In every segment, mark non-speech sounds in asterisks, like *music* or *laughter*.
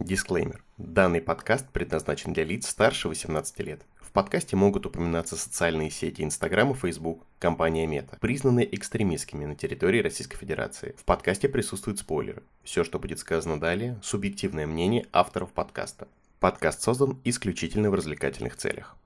Дисклеймер. Данный подкаст предназначен для лиц старше 18 лет. В подкасте могут упоминаться социальные сети Инстаграм и Фейсбук, компания Мета, признанные экстремистскими на территории Российской Федерации. В подкасте присутствуют спойлеры. Все, что будет сказано далее, субъективное мнение авторов подкаста. Подкаст создан исключительно в развлекательных целях.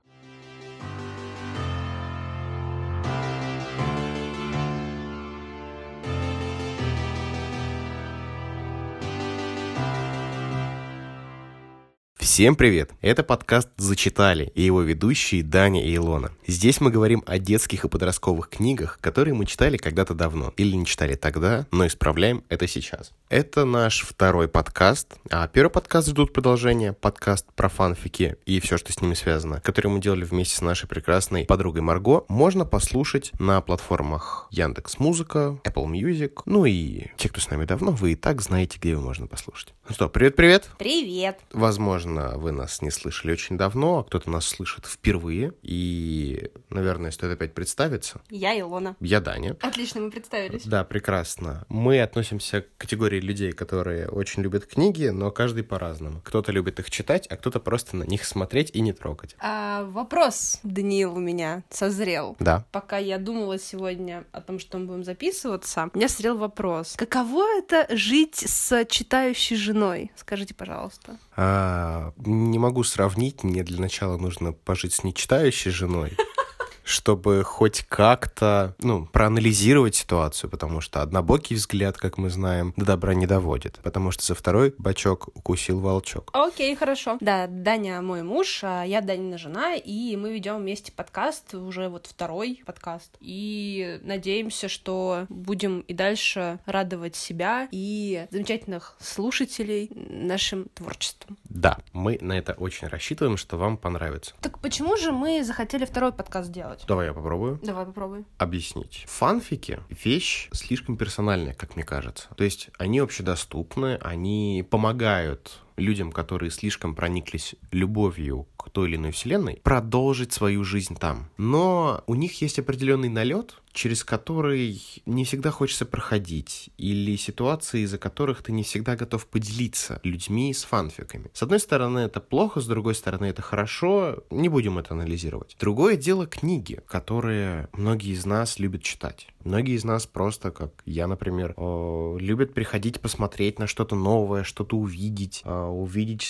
Всем привет! Это подкаст «Зачитали» и его ведущие Даня и Илона. Здесь мы говорим о детских и подростковых книгах, которые мы читали когда-то давно или не читали тогда, но исправляем это сейчас. Это наш второй подкаст, а первый подкаст ждут продолжения, подкаст про фанфики и все, что с ними связано, который мы делали вместе с нашей прекрасной подругой Марго, можно послушать на платформах Яндекс Музыка, Apple Music, ну и те, кто с нами давно, вы и так знаете, где его можно послушать. Ну что, привет-привет! Привет! Возможно, вы нас не слышали очень давно, а кто-то нас слышит впервые. И, наверное, стоит опять представиться. Я Илона. Я Даня. Отлично, мы представились. Да, прекрасно. Мы относимся к категории людей, которые очень любят книги, но каждый по-разному. Кто-то любит их читать, а кто-то просто на них смотреть и не трогать. А, вопрос, Даниил, у меня созрел. Да. Пока я думала сегодня о том, что мы будем записываться, у меня созрел вопрос. Каково это жить с читающей женой? Скажите, пожалуйста. А, не могу сравнить. Мне для начала нужно пожить с нечитающей женой *laughs* чтобы хоть как-то, ну, проанализировать ситуацию, потому что однобокий взгляд, как мы знаем, до добра не доводит, потому что за второй бачок укусил волчок. Окей, хорошо. Да, Даня мой муж, а я Данина жена, и мы ведем вместе подкаст, уже вот второй подкаст, и надеемся, что будем и дальше радовать себя и замечательных слушателей нашим творчеством. Да, мы на это очень рассчитываем, что вам понравится. Так почему же мы захотели второй подкаст делать? делать? Давай я попробую. Давай попробуй. Объяснить. Фанфики — вещь слишком персональная, как мне кажется. То есть они общедоступны, они помогают людям, которые слишком прониклись любовью к той или иной вселенной, продолжить свою жизнь там. Но у них есть определенный налет, через который не всегда хочется проходить, или ситуации, из-за которых ты не всегда готов поделиться людьми с фанфиками. С одной стороны, это плохо, с другой стороны, это хорошо, не будем это анализировать. Другое дело книги, которые многие из нас любят читать. Многие из нас просто, как я, например, любят приходить посмотреть на что-то новое, что-то увидеть, увидеть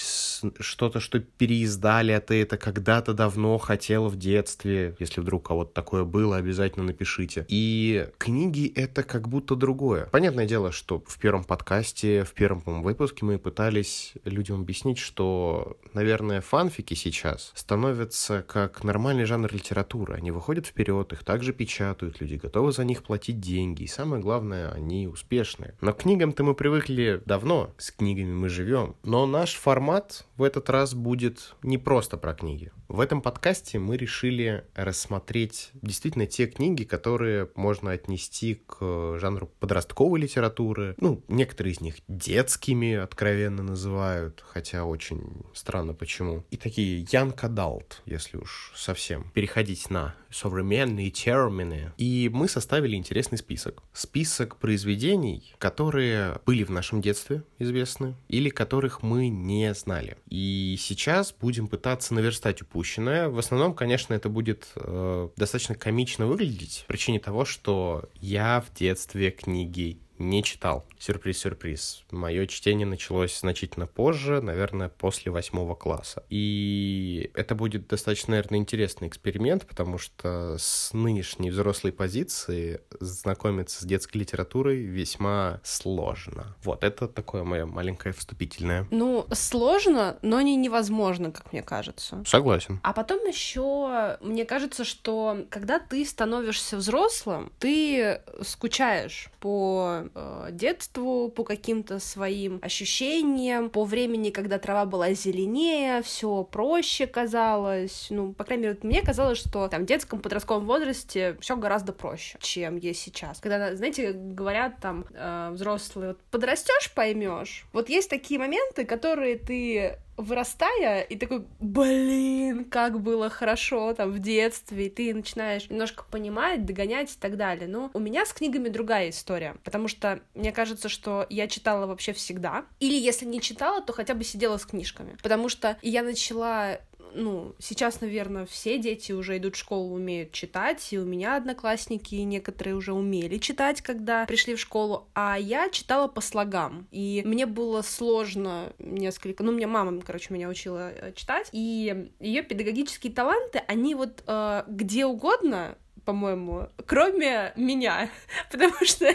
что-то, что переиздали, а ты это когда-то давно хотела в детстве. Если вдруг у кого-то такое было, обязательно напишите. И книги — это как будто другое. Понятное дело, что в первом подкасте, в первом выпуске мы пытались людям объяснить, что, наверное, фанфики сейчас становятся как нормальный жанр литературы. Они выходят вперед, их также печатают, люди готовы за них платить деньги. И самое главное, они успешные. Но к книгам-то мы привыкли давно, с книгами мы живем. Но наш формат в этот раз будет не просто про книги. В этом подкасте мы решили рассмотреть действительно те книги, которые можно отнести к жанру подростковой литературы. Ну, некоторые из них детскими откровенно называют, хотя очень странно почему. И такие young adult, если уж совсем переходить на современные термины. И мы составили интересный список. Список произведений, которые были в нашем детстве известны или которых мы не знали. И сейчас будем пытаться наверстать упущенное. В основном, конечно, это будет э, достаточно комично выглядеть, по причине того, что я в детстве книги не читал. Сюрприз-сюрприз. Мое чтение началось значительно позже, наверное, после восьмого класса. И это будет достаточно, наверное, интересный эксперимент, потому что с нынешней взрослой позиции знакомиться с детской литературой весьма сложно. Вот, это такое мое маленькое вступительное. Ну, сложно, но не невозможно, как мне кажется. Согласен. А потом еще, мне кажется, что когда ты становишься взрослым, ты скучаешь по э, детству, по каким-то своим ощущениям, по времени, когда трава была зеленее, все проще казалось. Ну, по крайней мере, мне казалось, что там в детском подростковом возрасте все гораздо проще, чем есть сейчас. Когда, знаете, говорят там э, взрослые, вот подрастешь, поймешь. Вот есть такие моменты, которые ты вырастая, и такой, блин, как было хорошо там в детстве, и ты начинаешь немножко понимать, догонять и так далее. Но у меня с книгами другая история, потому что мне кажется, что я читала вообще всегда, или если не читала, то хотя бы сидела с книжками, потому что я начала ну, сейчас, наверное, все дети уже идут в школу, умеют читать, и у меня одноклассники некоторые уже умели читать, когда пришли в школу, а я читала по слогам, и мне было сложно несколько, ну, мне мама, короче, меня учила э, читать, и ее педагогические таланты, они вот э, где угодно по-моему, кроме меня, *laughs* потому что...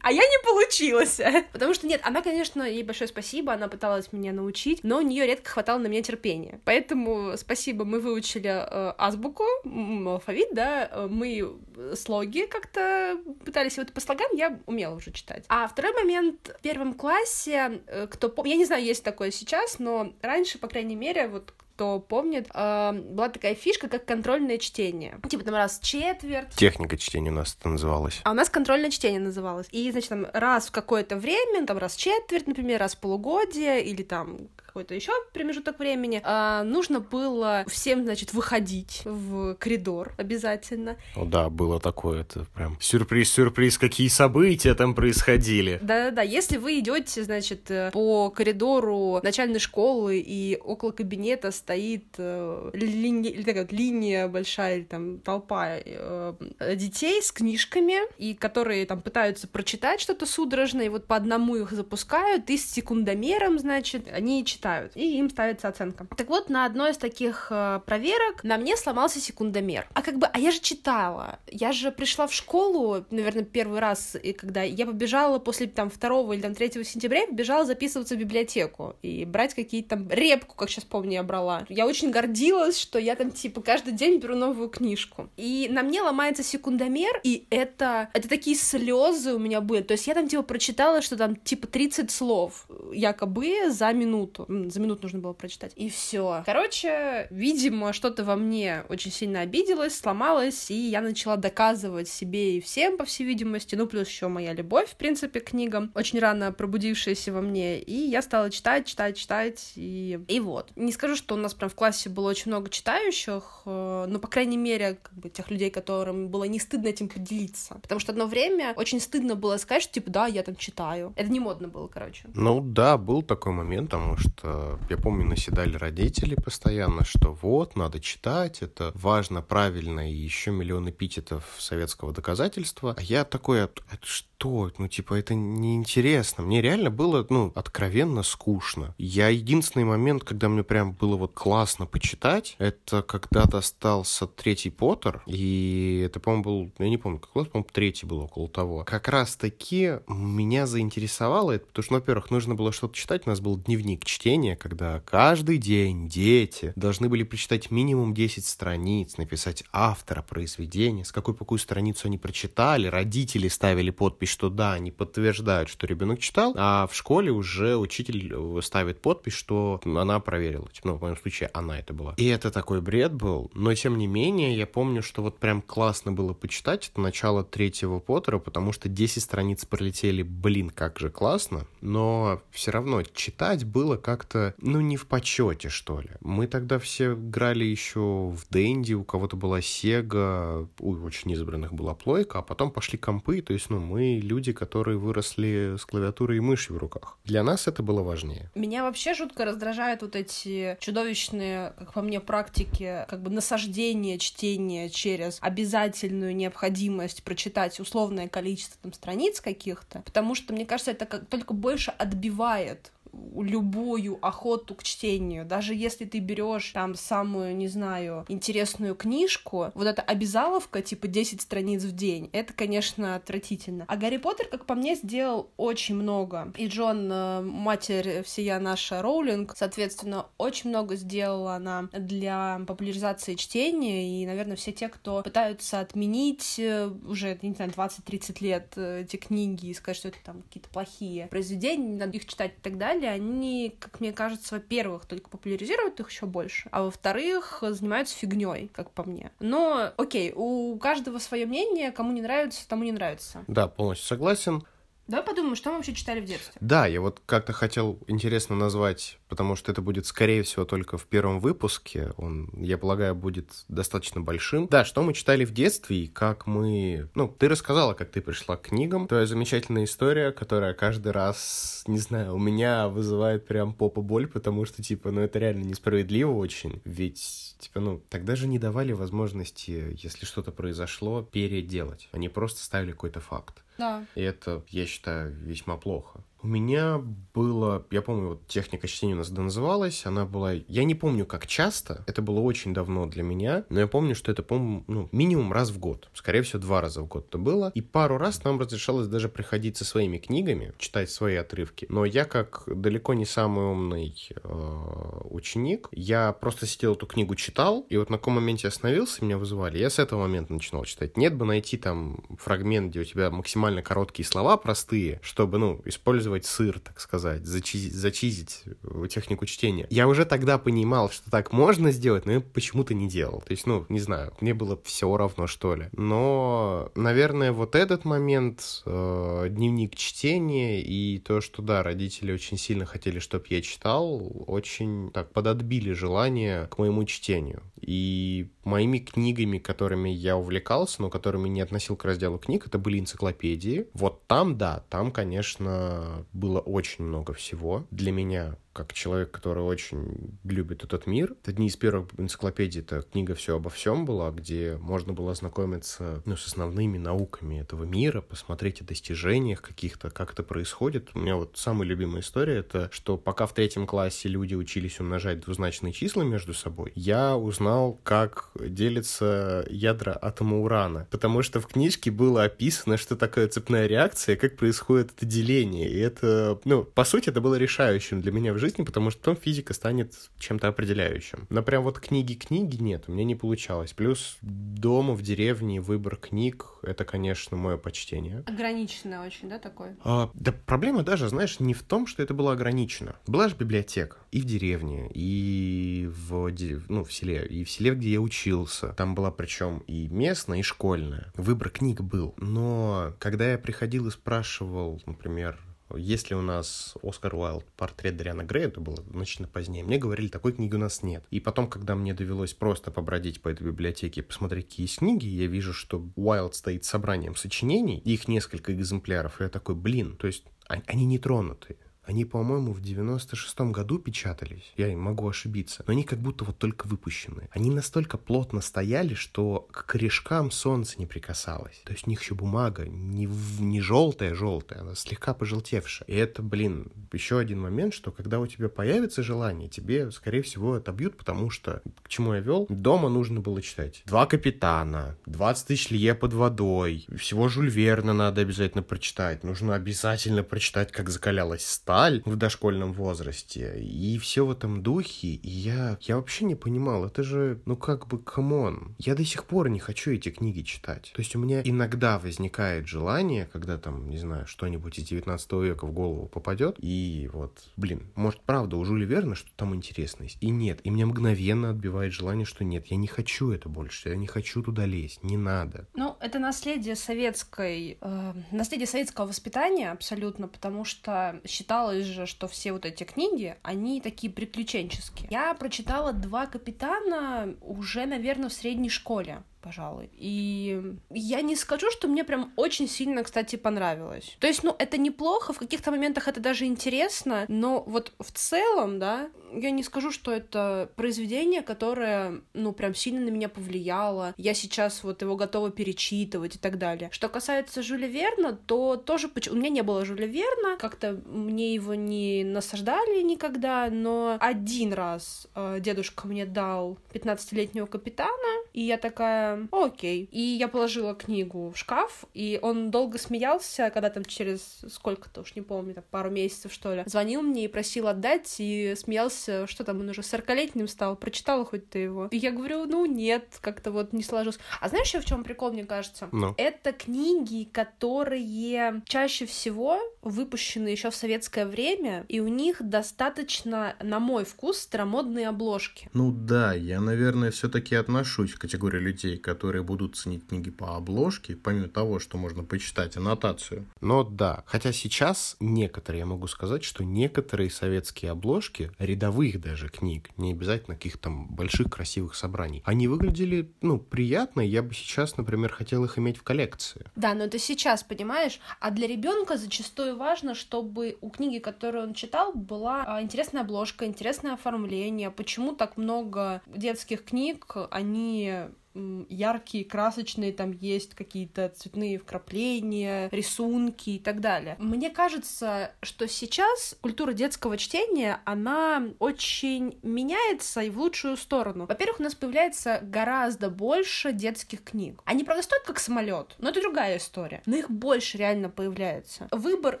А я не получилась. Потому что, нет, она, конечно, ей большое спасибо, она пыталась меня научить, но у нее редко хватало на меня терпения. Поэтому спасибо, мы выучили э, азбуку, алфавит, да, мы слоги как-то пытались, вот по слогам я умела уже читать. А второй момент, в первом классе, э, кто... Я не знаю, есть такое сейчас, но раньше, по крайней мере, вот кто помнит, э, была такая фишка, как контрольное чтение. Типа там раз в четверть. Техника чтения у нас это называлось. А у нас контрольное чтение называлось. И, значит, там раз в какое-то время, там раз в четверть, например, раз в полугодие, или там какой-то еще промежуток времени, а, нужно было всем, значит, выходить в коридор обязательно. О, да, было такое, это прям сюрприз-сюрприз, какие события там происходили. Да-да-да, если вы идете, значит, э, по коридору начальной школы и около кабинета стоит э, линия, такая вот линия большая, или там толпа э, детей с книжками, и которые там пытаются прочитать что-то судорожное, и вот по одному их запускают, и с секундомером, значит, они читают читают, и им ставится оценка. Так вот, на одной из таких э, проверок на мне сломался секундомер. А как бы, а я же читала, я же пришла в школу, наверное, первый раз, и когда я побежала после там второго или там третьего сентября, побежала записываться в библиотеку и брать какие-то там репку, как сейчас помню, я брала. Я очень гордилась, что я там типа каждый день беру новую книжку. И на мне ломается секундомер, и это, это такие слезы у меня были. То есть я там типа прочитала, что там типа 30 слов якобы за минуту за минуту нужно было прочитать. И все. Короче, видимо, что-то во мне очень сильно обиделось, сломалось, и я начала доказывать себе и всем, по всей видимости. Ну, плюс еще моя любовь, в принципе, к книгам, очень рано пробудившаяся во мне. И я стала читать, читать, читать, и, и вот. Не скажу, что у нас прям в классе было очень много читающих, э, но, по крайней мере, как бы тех людей, которым было не стыдно этим поделиться. Потому что одно время очень стыдно было сказать, что, типа, да, я там читаю. Это не модно было, короче. Ну да, был такой момент, потому что что, я помню, наседали родители постоянно, что вот, надо читать, это важно, правильно, и еще миллион эпитетов советского доказательства. А я такой, это что? Ну, типа, это неинтересно. Мне реально было, ну, откровенно скучно. Я единственный момент, когда мне прям было вот классно почитать, это когда достался третий Поттер, и это, по-моему, был, я не помню, какой, по-моему, третий был около того. Как раз-таки меня заинтересовало это, потому что, ну, во-первых, нужно было что-то читать, у нас был дневник чтения, чтения, когда каждый день дети должны были прочитать минимум 10 страниц, написать автора произведения, с какой какую страницу они прочитали, родители ставили подпись, что да, они подтверждают, что ребенок читал, а в школе уже учитель ставит подпись, что она проверила. Типа, ну, в моем случае она это была. И это такой бред был, но тем не менее, я помню, что вот прям классно было почитать, это начало третьего Поттера, потому что 10 страниц пролетели, блин, как же классно, но все равно читать было как-то как-то, ну, не в почете, что ли. Мы тогда все играли еще в Дэнди, у кого-то была Сега, у очень избранных была плойка, а потом пошли компы, то есть, ну, мы люди, которые выросли с клавиатурой и мышью в руках. Для нас это было важнее. Меня вообще жутко раздражают вот эти чудовищные, как по мне, практики, как бы насаждения чтения через обязательную необходимость прочитать условное количество там страниц каких-то, потому что, мне кажется, это как только больше отбивает любую охоту к чтению. Даже если ты берешь там самую, не знаю, интересную книжку, вот эта обязаловка, типа 10 страниц в день, это, конечно, отвратительно. А Гарри Поттер, как по мне, сделал очень много. И Джон, э, матерь всея наша Роулинг, соответственно, очень много сделала она для популяризации чтения, и, наверное, все те, кто пытаются отменить э, уже, не знаю, 20-30 лет э, эти книги и сказать, что это там какие-то плохие произведения, надо их читать и так далее, деле, они, как мне кажется, во-первых, только популяризируют их еще больше, а во-вторых, занимаются фигней, как по мне. Но, окей, у каждого свое мнение, кому не нравится, тому не нравится. Да, полностью согласен. Давай подумаем, что мы вообще читали в детстве. Да, я вот как-то хотел интересно назвать потому что это будет, скорее всего, только в первом выпуске. Он, я полагаю, будет достаточно большим. Да, что мы читали в детстве и как мы... Ну, ты рассказала, как ты пришла к книгам. Твоя замечательная история, которая каждый раз, не знаю, у меня вызывает прям попа боль, потому что, типа, ну это реально несправедливо очень. Ведь, типа, ну, тогда же не давали возможности, если что-то произошло, переделать. Они просто ставили какой-то факт. Да. И это, я считаю, весьма плохо. У меня было, я помню, вот техника чтения у нас называлась, она была, я не помню, как часто, это было очень давно для меня, но я помню, что это, по ну, минимум раз в год, скорее всего, два раза в год это было, и пару раз нам разрешалось даже приходить со своими книгами, читать свои отрывки, но я, как далеко не самый умный э, ученик, я просто сидел эту книгу читал, и вот на каком моменте остановился, меня вызывали, я с этого момента начинал читать. Нет бы найти там фрагмент, где у тебя максимально короткие слова, простые, чтобы, ну, использовать использовать сыр, так сказать, зачизить, зачизить технику чтения. Я уже тогда понимал, что так можно сделать, но я почему-то не делал. То есть, ну, не знаю, мне было все равно, что ли. Но, наверное, вот этот момент, э, дневник чтения и то, что, да, родители очень сильно хотели, чтобы я читал, очень так подотбили желание к моему чтению. И моими книгами, которыми я увлекался, но которыми не относил к разделу книг, это были энциклопедии. Вот там, да, там, конечно, было очень много всего. Для меня как человек, который очень любит этот мир. Одни из первых энциклопедий, это книга «Все обо всем» была, где можно было ознакомиться ну, с основными науками этого мира, посмотреть о достижениях каких-то, как это происходит. У меня вот самая любимая история — это что пока в третьем классе люди учились умножать двузначные числа между собой, я узнал, как делятся ядра атома урана, потому что в книжке было описано, что такое цепная реакция, как происходит это деление, и это, ну, по сути, это было решающим для меня в жизни, потому что потом физика станет чем-то определяющим. Но прям вот книги-книги нет, у меня не получалось. Плюс дома, в деревне, выбор книг — это, конечно, мое почтение. Ограниченное очень, да, такое? А, да проблема даже, знаешь, не в том, что это было ограничено. Была же библиотека и в деревне, и в, ну, в селе, и в селе, где я учился. Там была причем и местная, и школьная. Выбор книг был. Но когда я приходил и спрашивал, например, если у нас Оскар Уайлд портрет Дариана Грея, это было значительно позднее, мне говорили, такой книги у нас нет. И потом, когда мне довелось просто побродить по этой библиотеке и посмотреть, какие есть книги, я вижу, что Уайлд стоит собранием сочинений, их несколько экземпляров, и я такой, блин, то есть они не тронуты. Они, по-моему, в 96-м году печатались. Я могу ошибиться. Но они как будто вот только выпущены. Они настолько плотно стояли, что к корешкам солнце не прикасалось. То есть у них еще бумага не, не желтая-желтая, она слегка пожелтевшая. И это, блин, еще один момент, что когда у тебя появится желание, тебе, скорее всего, отобьют, потому что, к чему я вел, дома нужно было читать. Два капитана, 20 тысяч лье под водой, всего Жюль Верна надо обязательно прочитать. Нужно обязательно прочитать, как закалялась сталь сталь в дошкольном возрасте, и все в этом духе, и я, я вообще не понимал, это же, ну как бы, come on, я до сих пор не хочу эти книги читать. То есть у меня иногда возникает желание, когда там, не знаю, что-нибудь из 19 века в голову попадет, и вот, блин, может, правда, у Жюли Верна что там интересно есть? И нет, и мне мгновенно отбивает желание, что нет, я не хочу это больше, я не хочу туда лезть, не надо. Ну, это наследие советской, э, наследие советского воспитания абсолютно, потому что считал считалось же, что все вот эти книги, они такие приключенческие. Я прочитала «Два капитана» уже, наверное, в средней школе пожалуй. И я не скажу, что мне прям очень сильно, кстати, понравилось. То есть, ну, это неплохо, в каких-то моментах это даже интересно, но вот в целом, да, я не скажу, что это произведение, которое, ну, прям сильно на меня повлияло. Я сейчас вот его готова перечитывать и так далее. Что касается Жюля Верна, то тоже у меня не было Жюля Верна, как-то мне его не насаждали никогда, но один раз э, дедушка мне дал 15-летнего капитана, и я такая, окей. И я положила книгу в шкаф, и он долго смеялся, когда там через сколько-то, уж не помню, там пару месяцев, что ли, звонил мне и просил отдать, и смеялся, что там, он уже 40-летним стал, прочитала хоть ты его. И я говорю, ну нет, как-то вот не сложилось. А знаешь еще в чем прикол, мне кажется? No. Ну. Это книги, которые чаще всего выпущены еще в советское время, и у них достаточно, на мой вкус, старомодные обложки. Ну да, я, наверное, все-таки отношусь к категории людей, которые будут ценить книги по обложке, помимо того, что можно почитать аннотацию. Но да, хотя сейчас некоторые, я могу сказать, что некоторые советские обложки, рядовых даже книг, не обязательно каких-то там больших красивых собраний, они выглядели, ну, приятно, я бы сейчас, например, хотел их иметь в коллекции. Да, но это сейчас, понимаешь? А для ребенка зачастую важно, чтобы у книги, которую он читал, была а, интересная обложка, интересное оформление. Почему так много детских книг, они яркие, красочные, там есть какие-то цветные вкрапления, рисунки и так далее. Мне кажется, что сейчас культура детского чтения, она очень меняется и в лучшую сторону. Во-первых, у нас появляется гораздо больше детских книг. Они, правда, стоят как самолет, но это другая история. Но их больше реально появляется. Выбор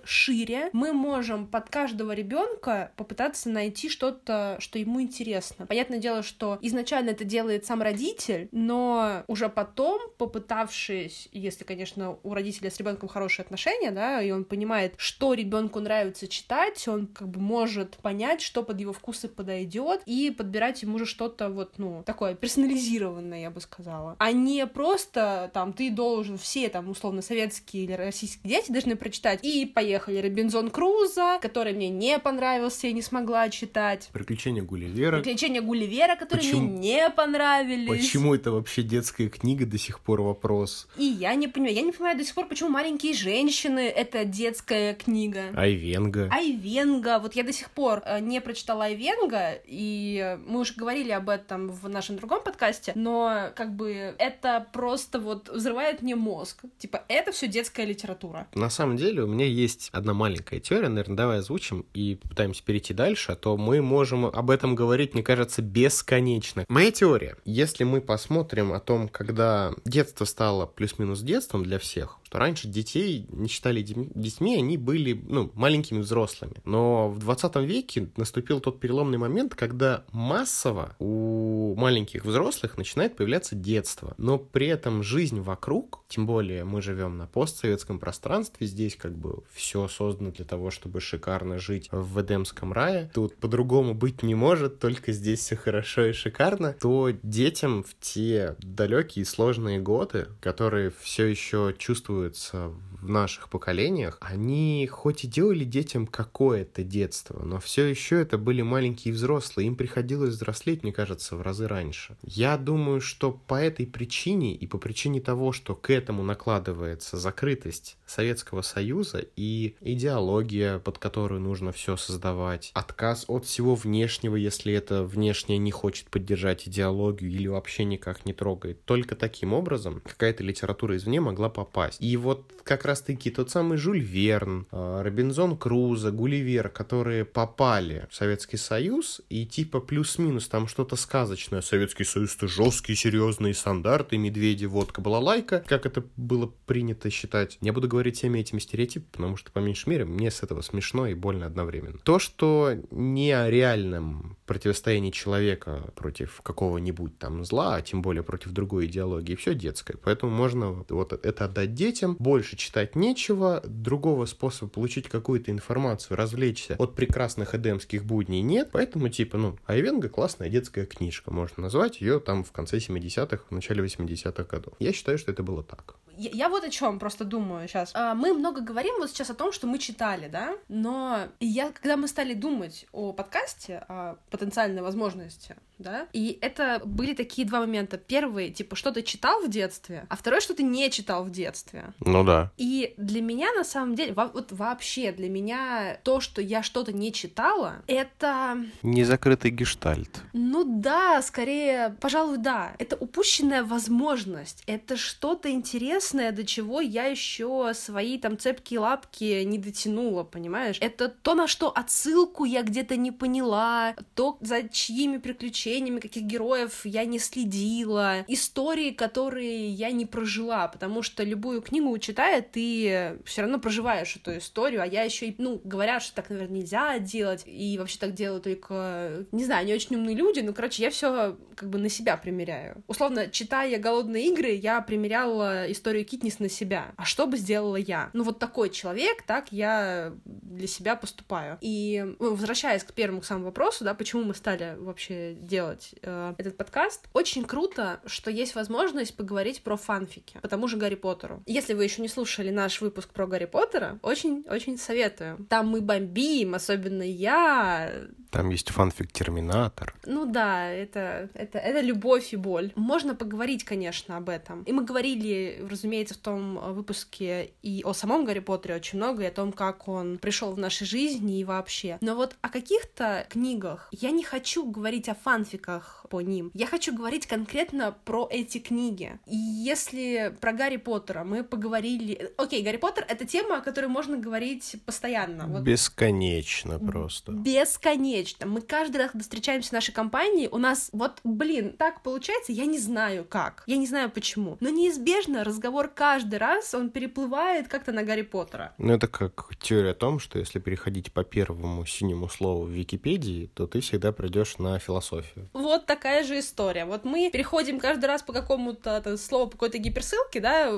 шире. Мы можем под каждого ребенка попытаться найти что-то, что ему интересно. Понятное дело, что изначально это делает сам родитель, но уже потом, попытавшись, если, конечно, у родителя с ребенком хорошие отношения, да, и он понимает, что ребенку нравится читать, он как бы может понять, что под его вкусы подойдет, и подбирать ему же что-то вот, ну, такое персонализированное, я бы сказала. А не просто там ты должен все там условно советские или российские дети должны прочитать и поехали Робинзон Круза, который мне не понравился и не смогла читать. Приключения Гулливера. Приключения Гулливера, которые Почему? мне не понравились. Почему это вообще вообще детская книга до сих пор вопрос. И я не понимаю, я не понимаю до сих пор, почему «Маленькие женщины» — это детская книга. Айвенга. Айвенга. Вот я до сих пор э, не прочитала Айвенга, и мы уже говорили об этом в нашем другом подкасте, но как бы это просто вот взрывает мне мозг. Типа, это все детская литература. На самом деле у меня есть одна маленькая теория, наверное, давай озвучим и попытаемся перейти дальше, а то мы можем об этом говорить, мне кажется, бесконечно. Моя теория, если мы посмотрим говорим о том, когда детство стало плюс-минус детством для всех, что раньше детей не считали детьми, они были ну, маленькими взрослыми. Но в 20 веке наступил тот переломный момент, когда массово у маленьких взрослых начинает появляться детство. Но при этом жизнь вокруг, тем более мы живем на постсоветском пространстве, здесь как бы все создано для того, чтобы шикарно жить в Эдемском рае, тут по-другому быть не может, только здесь все хорошо и шикарно, то детям в те далекие сложные годы, которые все еще чувствуются в наших поколениях, они хоть и делали детям какое-то детство, но все еще это были маленькие взрослые, им приходилось взрослеть, мне кажется, в разы раньше. Я думаю, что по этой причине и по причине того, что к этому накладывается закрытость Советского Союза и идеология, под которую нужно все создавать, отказ от всего внешнего, если это внешнее не хочет поддержать идеологию или вообще никак не трогает. Только таким образом какая-то литература извне могла попасть. И вот как раз-таки тот самый Жюль Верн, а, Робинзон Крузо, Гулливер, которые попали в Советский Союз, и типа плюс-минус там что-то сказочное. Советский Союз — это жесткие, серьезные стандарты, медведи, водка, балалайка, как это было принято считать. Я буду говорить всеми этими стереотипами, потому что, по меньшей мере, мне с этого смешно и больно одновременно. То, что не о реальном противостоянии человека против какого-нибудь там зла, а тем более против другой идеологии, все детское. Поэтому можно вот это отдать детям, больше читать нечего, другого способа получить какую-то информацию, развлечься от прекрасных эдемских будней нет, поэтому типа, ну, Айвенга классная детская книжка, можно назвать ее там в конце 70-х, в начале 80-х годов. Я считаю, что это было так. Я, я вот о чем просто думаю сейчас. А, мы много говорим вот сейчас о том, что мы читали, да, но я, когда мы стали думать о подкасте, о потенциальной возможности, да, и это были такие два момента. Первый, типа, что ты читал в детстве, а второй, что ты не читал в детстве. Ну да. И для меня, на самом деле, во, вот вообще для меня то, что я что-то не читала, это... Незакрытый гештальт. Ну да, скорее, пожалуй, да. Это упущенная возможность. Это что-то интересное, до чего я еще свои там цепкие лапки не дотянула, понимаешь? Это то, на что отсылку я где-то не поняла, то, за чьими приключениями, каких героев я не следила, истории, которые я не прожила, потому что любую книгу читая, ты все равно проживаешь эту историю, а я еще и, ну, говорят, что так, наверное, нельзя делать, и вообще так делают только, не знаю, не очень умные люди, но, короче, я все как бы на себя примеряю. Условно, читая «Голодные игры», я примеряла историю Китнис на себя. А что бы сделала я? Ну, вот такой человек, так я для себя поступаю. И ну, возвращаясь к первому к самому вопросу, да, почему мы стали вообще делать э, этот подкаст, очень круто что есть возможность поговорить про фанфики по тому же Гарри Поттеру. Если вы еще не слушали наш выпуск про Гарри Поттера, очень-очень советую. Там мы бомбим, особенно я. Там есть фанфик Терминатор. Ну да, это, это, это любовь и боль. Можно поговорить, конечно, об этом. И мы говорили, разумеется, в том выпуске и о самом Гарри Поттере очень много, и о том, как он пришел в нашей жизни и вообще. Но вот о каких-то книгах я не хочу говорить о фанфиках по ним. Я хочу говорить конкретно про эти книги. И если про Гарри Поттера мы поговорили... Окей, Гарри Поттер — это тема, о которой можно говорить постоянно. Вот... Бесконечно просто. Бесконечно. Мы каждый раз, когда встречаемся в нашей компании, у нас вот, блин, так получается, я не знаю как. Я не знаю почему. Но неизбежно разговор каждый раз, он переплывает как-то на Гарри Поттера. Ну, это как теория о том, что если переходить по первому синему слову в Википедии, то ты всегда придешь на философию. Вот такая же история. Вот мы переходим каждый раз по какому-то слову, по какой-то гиперссылке, да,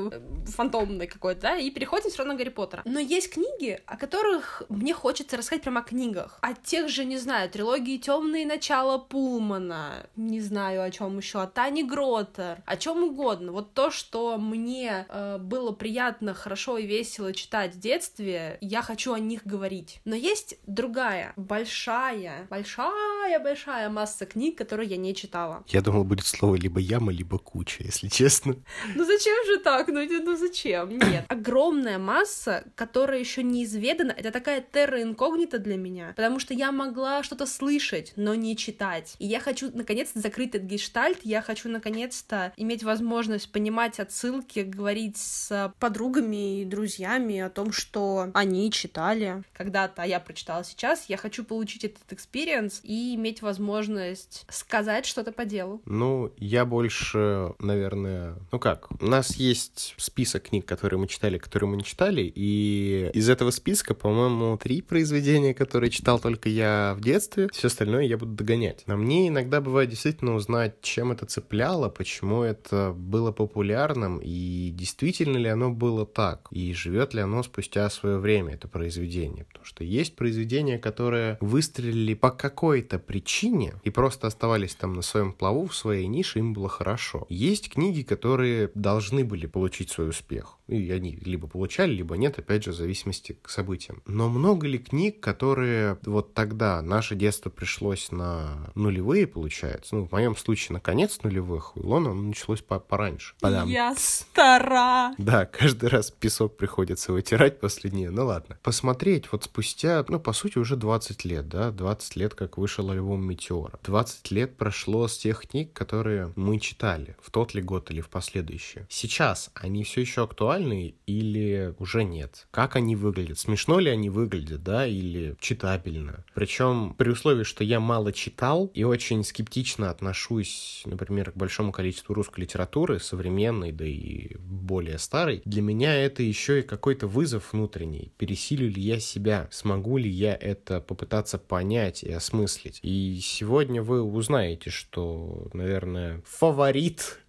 фантомной какой-то, да, и переходим все равно на Гарри Поттера. Но есть книги, о которых мне хочется рассказать прямо о книгах. О тех же, не знаю, трилогии Темные начала Пулмана, не знаю о чем еще, о Тане Гротер, о чем угодно. Вот то, что мне э, было приятно, хорошо и весело читать в детстве, я хочу о них говорить. Но есть другая, большая, большая, большая масса книг, которые я не читала. Я думал, будет слово либо яма, либо куча, если честно. Ну зачем же так? Ну, ну зачем? Нет. Огромная масса, которая еще неизведана, это такая терра инкогнита для меня, потому что я могла что-то слышать, но не читать. И я хочу наконец-то закрыть этот гештальт, я хочу наконец-то иметь возможность понимать отсылки, говорить с подругами и друзьями о том, что они читали когда-то, а я прочитала сейчас. Я хочу получить этот experience и иметь возможность сказать что-то по делу. Ну, я больше, наверное... Ну как, у нас есть список книг, которые мы читали, которые мы не читали, и из этого списка, по-моему, три произведения, которые читал только я в детстве, все остальное я буду догонять. Но мне иногда бывает действительно узнать, чем это цепляло, почему это было популярным, и действительно ли оно было так, и живет ли оно спустя свое время, это произведение. Потому что есть произведения, которые выстрелили по какой-то причине и просто оставались там на своем плаву, в своей нише, им было хорошо. Есть книги, которые должны были получить свой успех. И они либо получали, либо нет, опять же, в зависимости к событиям. Но много ли книг, которые вот тогда наше детство пришлось на нулевые, получается? Ну, в моем случае, на конец нулевых, у Илона началось по пораньше. Подам. Я стара! Да, каждый раз песок приходится вытирать после нее. Ну ладно. Посмотреть вот спустя, ну, по сути, уже 20 лет, да, 20 лет, как вышел альбом «Метеора». 20 лет прошло с тех книг, которые мы читали в тот ли год или в последующие. Сейчас они все еще актуальны или уже нет? Как они выглядят? Смешно ли они выглядят, да, или читабельно? Причем при условии, что я мало читал и очень скептично отношусь, например, к большому количеству русской литературы, современной, да и более старой, для меня это еще и какой-то вызов внутренний. Пересилю ли я себя? Смогу ли я это попытаться понять и осмыслить? И сегодня вы узнаете, что, наверное, фаворит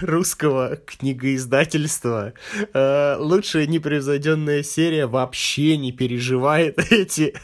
русского книгоиздательства. Э, лучшая непревзойденная серия вообще не переживает *laughs* эти,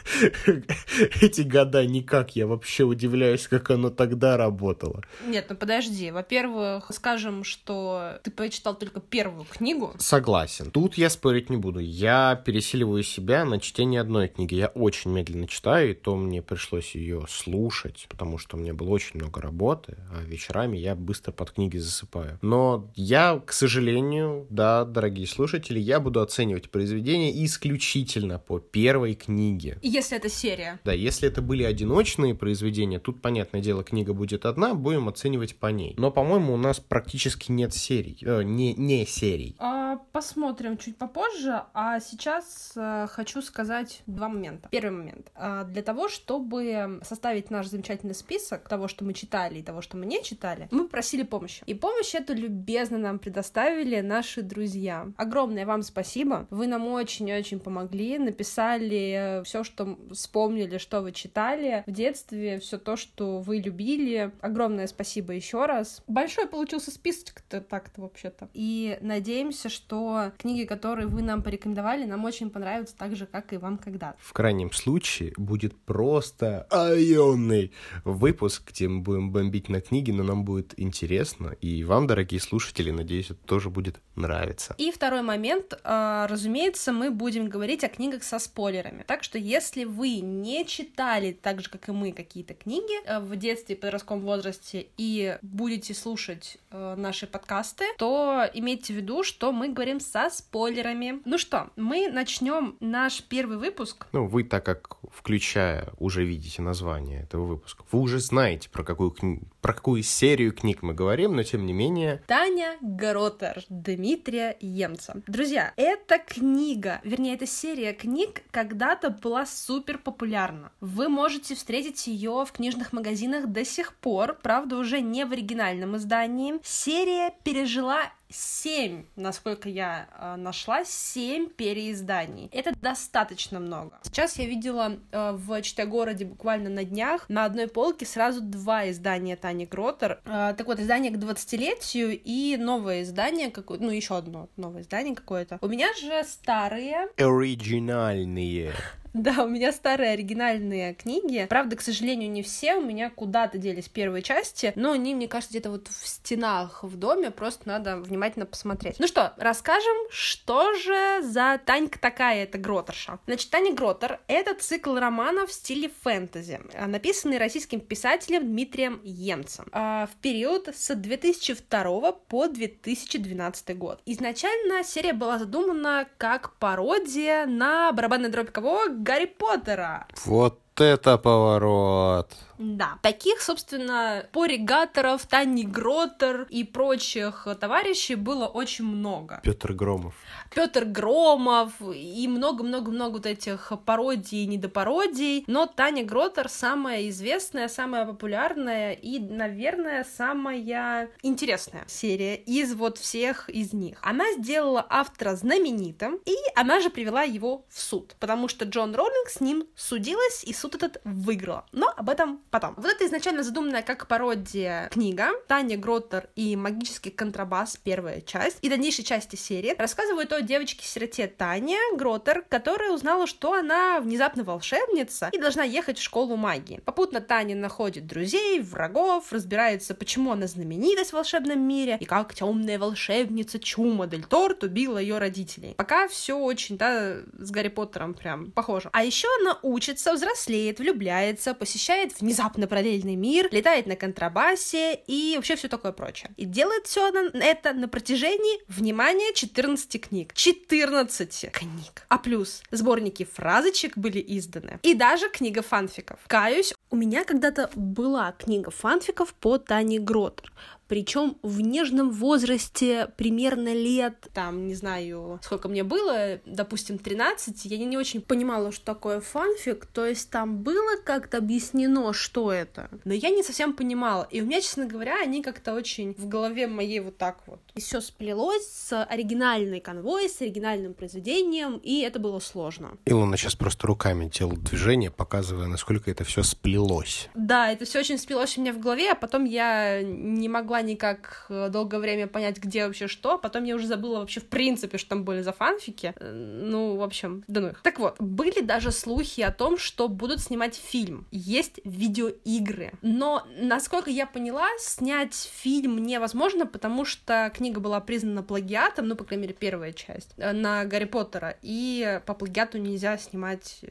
эти года никак. Я вообще удивляюсь, как оно тогда работало. Нет, ну подожди. Во-первых, скажем, что ты прочитал только первую книгу. Согласен. Тут я спорить не буду. Я пересиливаю себя на чтение одной книги. Я очень медленно читаю, и то мне пришлось ее слушать, потому что у меня было очень много работы, а вечерами я быстро под книги засыпаю. Но я, к сожалению, да, дорогие слушатели, я буду оценивать произведение исключительно по первой книге. Если это серия. Да, если это были одиночные произведения, тут, понятное дело, книга будет одна, будем оценивать по ней. Но, по-моему, у нас практически нет серий, э, не, не серий. А, посмотрим чуть попозже, а сейчас э, хочу сказать два момента. Первый момент. А, для того, чтобы составить наш замечательный список того, что мы читали и того, что мы не читали, мы просили помощи. И помощь эту любезно нам предоставили наши друзья. Огромное вам спасибо. Вы нам очень-очень помогли, написали все, что вспомнили, что вы читали в детстве, все то, что вы любили. Огромное спасибо еще раз. Большой получился список-то так-то вообще-то. И надеемся, что книги, которые вы нам порекомендовали, нам очень понравятся так же, как и вам когда-то. В крайнем случае будет просто айонный выпуск, где мы будем бомбить на книги, но нам будет интересно, И вам, дорогие слушатели, надеюсь, это тоже будет нравиться. И второй момент, а, разумеется, мы будем говорить о книгах со спойлерами. Так что если вы не читали так же, как и мы, какие-то книги э, в детстве и подростковом возрасте и будете слушать э, наши подкасты, то имейте в виду, что мы говорим со спойлерами. Ну что, мы начнем наш первый выпуск. Ну, вы так как включая уже видите название этого выпуска, вы уже знаете, про какую, кни... про какую серию книг мы говорим, но тем не менее... Таня Гротер Дмитрия Емца. Друзья, эта книга, вернее, эта серия книг когда-то была супер популярна. Вы можете встретить ее в книжных магазинах до сих пор, правда, уже не в оригинальном издании. Серия пережила семь, насколько я э, нашла, семь переизданий. Это достаточно много. Сейчас я видела э, в Читай-городе буквально на днях на одной полке сразу два издания Тани Гротер. Э, так вот, издание к 20-летию и новое издание, какое ну, еще одно новое издание какое-то. У меня же старые... Оригинальные. Да, у меня старые оригинальные книги. Правда, к сожалению, не все. У меня куда-то делись первые части, но они, мне кажется, где-то вот в стенах в доме. Просто надо внимательно посмотреть. Ну что, расскажем, что же за Танька такая эта Гротерша. Значит, Таня Гротер — это цикл романов в стиле фэнтези, написанный российским писателем Дмитрием Емцем а, в период с 2002 по 2012 год. Изначально серия была задумана как пародия на барабанный дробь кого? Гарри Поттера. Вот это поворот. Да. Таких, собственно, поригаторов, Тани Гротер и прочих товарищей было очень много. Петр Громов. Петр Громов и много-много-много вот этих пародий и недопародий. Но Таня Гротер самая известная, самая популярная и, наверное, самая интересная серия из вот всех из них. Она сделала автора знаменитым, и она же привела его в суд, потому что Джон Роллинг с ним судилась, и суд этот выиграла. Но об этом потом. Вот это изначально задуманная как пародия книга Таня Гроттер и магический контрабас, первая часть, и дальнейшей части серии рассказывают о девочке-сироте Тане Гроттер, которая узнала, что она внезапно волшебница и должна ехать в школу магии. Попутно Таня находит друзей, врагов, разбирается, почему она знаменитость в волшебном мире и как темная волшебница Чума Дель Торт убила ее родителей. Пока все очень, да, с Гарри Поттером прям похоже. А еще она учится, взрослеет, влюбляется, посещает внезапно внезапно параллельный мир, летает на контрабасе и вообще все такое прочее. И делает все это на протяжении, внимания 14 книг. 14 книг. А плюс сборники фразочек были изданы. И даже книга фанфиков. Каюсь, у меня когда-то была книга фанфиков по Тане Гротер причем в нежном возрасте, примерно лет, там, не знаю, сколько мне было, допустим, 13, я не очень понимала, что такое фанфик, то есть там было как-то объяснено, что это, но я не совсем понимала, и у меня, честно говоря, они как-то очень в голове моей вот так вот. И все сплелось с оригинальной конвой, с оригинальным произведением, и это было сложно. Илона сейчас просто руками делает движение, показывая, насколько это все сплелось. Да, это все очень сплелось у меня в голове, а потом я не могла могла никак э, долгое время понять, где вообще что. Потом я уже забыла вообще в принципе, что там были за фанфики. Э, ну, в общем, да ну их. Так вот, были даже слухи о том, что будут снимать фильм. Есть видеоигры. Но, насколько я поняла, снять фильм невозможно, потому что книга была признана плагиатом, ну, по крайней мере, первая часть, э, на Гарри Поттера. И по плагиату нельзя снимать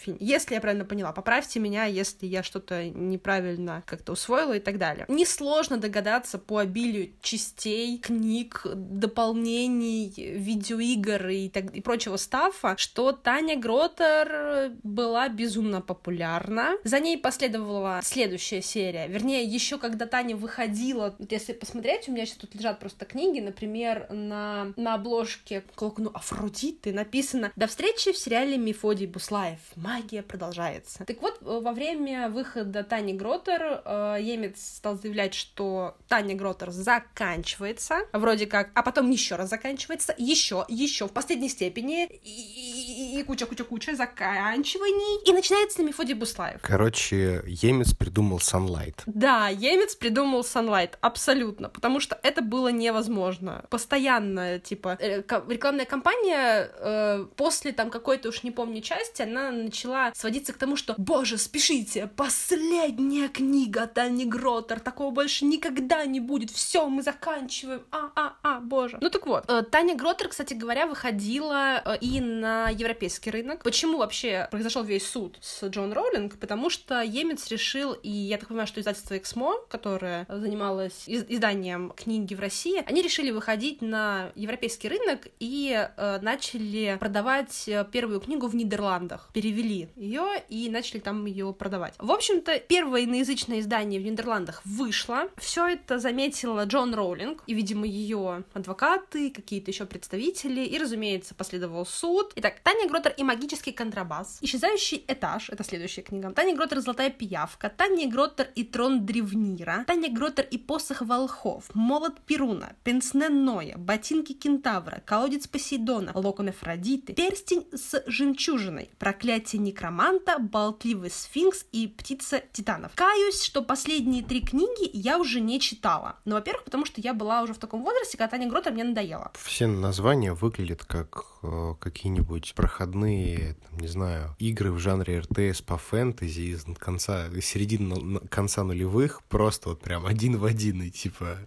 фильм. Если я правильно поняла, поправьте меня, если я что-то неправильно как-то усвоила и так далее. Несложно догадаться по обилию частей, книг, дополнений, видеоигр и, так, и прочего стафа, что Таня Гротер была безумно популярна. За ней последовала следующая серия. Вернее, еще когда Таня выходила, вот если посмотреть, у меня сейчас тут лежат просто книги, например, на, на обложке к ну, Афродиты написано «До встречи в сериале Мефодий Буслаев магия продолжается. Так вот, э, во время выхода Тани Гротер э, Емец стал заявлять, что Таня Гротер заканчивается, вроде как, а потом еще раз заканчивается, еще, еще в последней степени, и куча-куча-куча заканчиваний, и начинается Мефодий Буслаев. Короче, Емец придумал Sunlight. Да, Емец придумал Sunlight, абсолютно, потому что это было невозможно. Постоянно, типа, э, рекламная кампания э, после там какой-то уж не помню части, она начинает начала сводиться к тому, что, боже, спешите, последняя книга Тани Гротер, такого больше никогда не будет, все, мы заканчиваем, а-а-а, боже. Ну так вот, э, Таня Гротер, кстати говоря, выходила э, и на европейский рынок. Почему вообще произошел весь суд с Джон Роулинг? Потому что Емец решил, и я так понимаю, что издательство Эксмо, которое занималось изданием книги в России, они решили выходить на европейский рынок и э, начали продавать первую книгу в Нидерландах. Перевели ее и начали там ее продавать. В общем-то, первое иноязычное издание в Нидерландах вышло. Все это заметила Джон Роулинг, и, видимо, ее адвокаты, какие-то еще представители, и, разумеется, последовал суд. Итак, Таня Гротер и магический контрабас. Исчезающий этаж, это следующая книга. Таня Гротер Золотая пиявка. Таня Гротер и трон Древнира. Таня Гротер и посох волхов. Молот Перуна. Пенсне Ноя. Ботинки Кентавра. Колодец Посейдона. Локон Афродиты. Перстень с жемчужиной. Проклятие некроманта. Болтливый сфинкс и птица титанов. Каюсь, что последние три книги я уже не читала. Ну, во-первых, потому что я была уже в таком возрасте, когда Таня Гротер мне надоела. Все названия выглядят как э, какие-нибудь проходные, там, не знаю, игры в жанре РТС по фэнтези из конца, середины конца нулевых, просто вот прям один в один, и типа,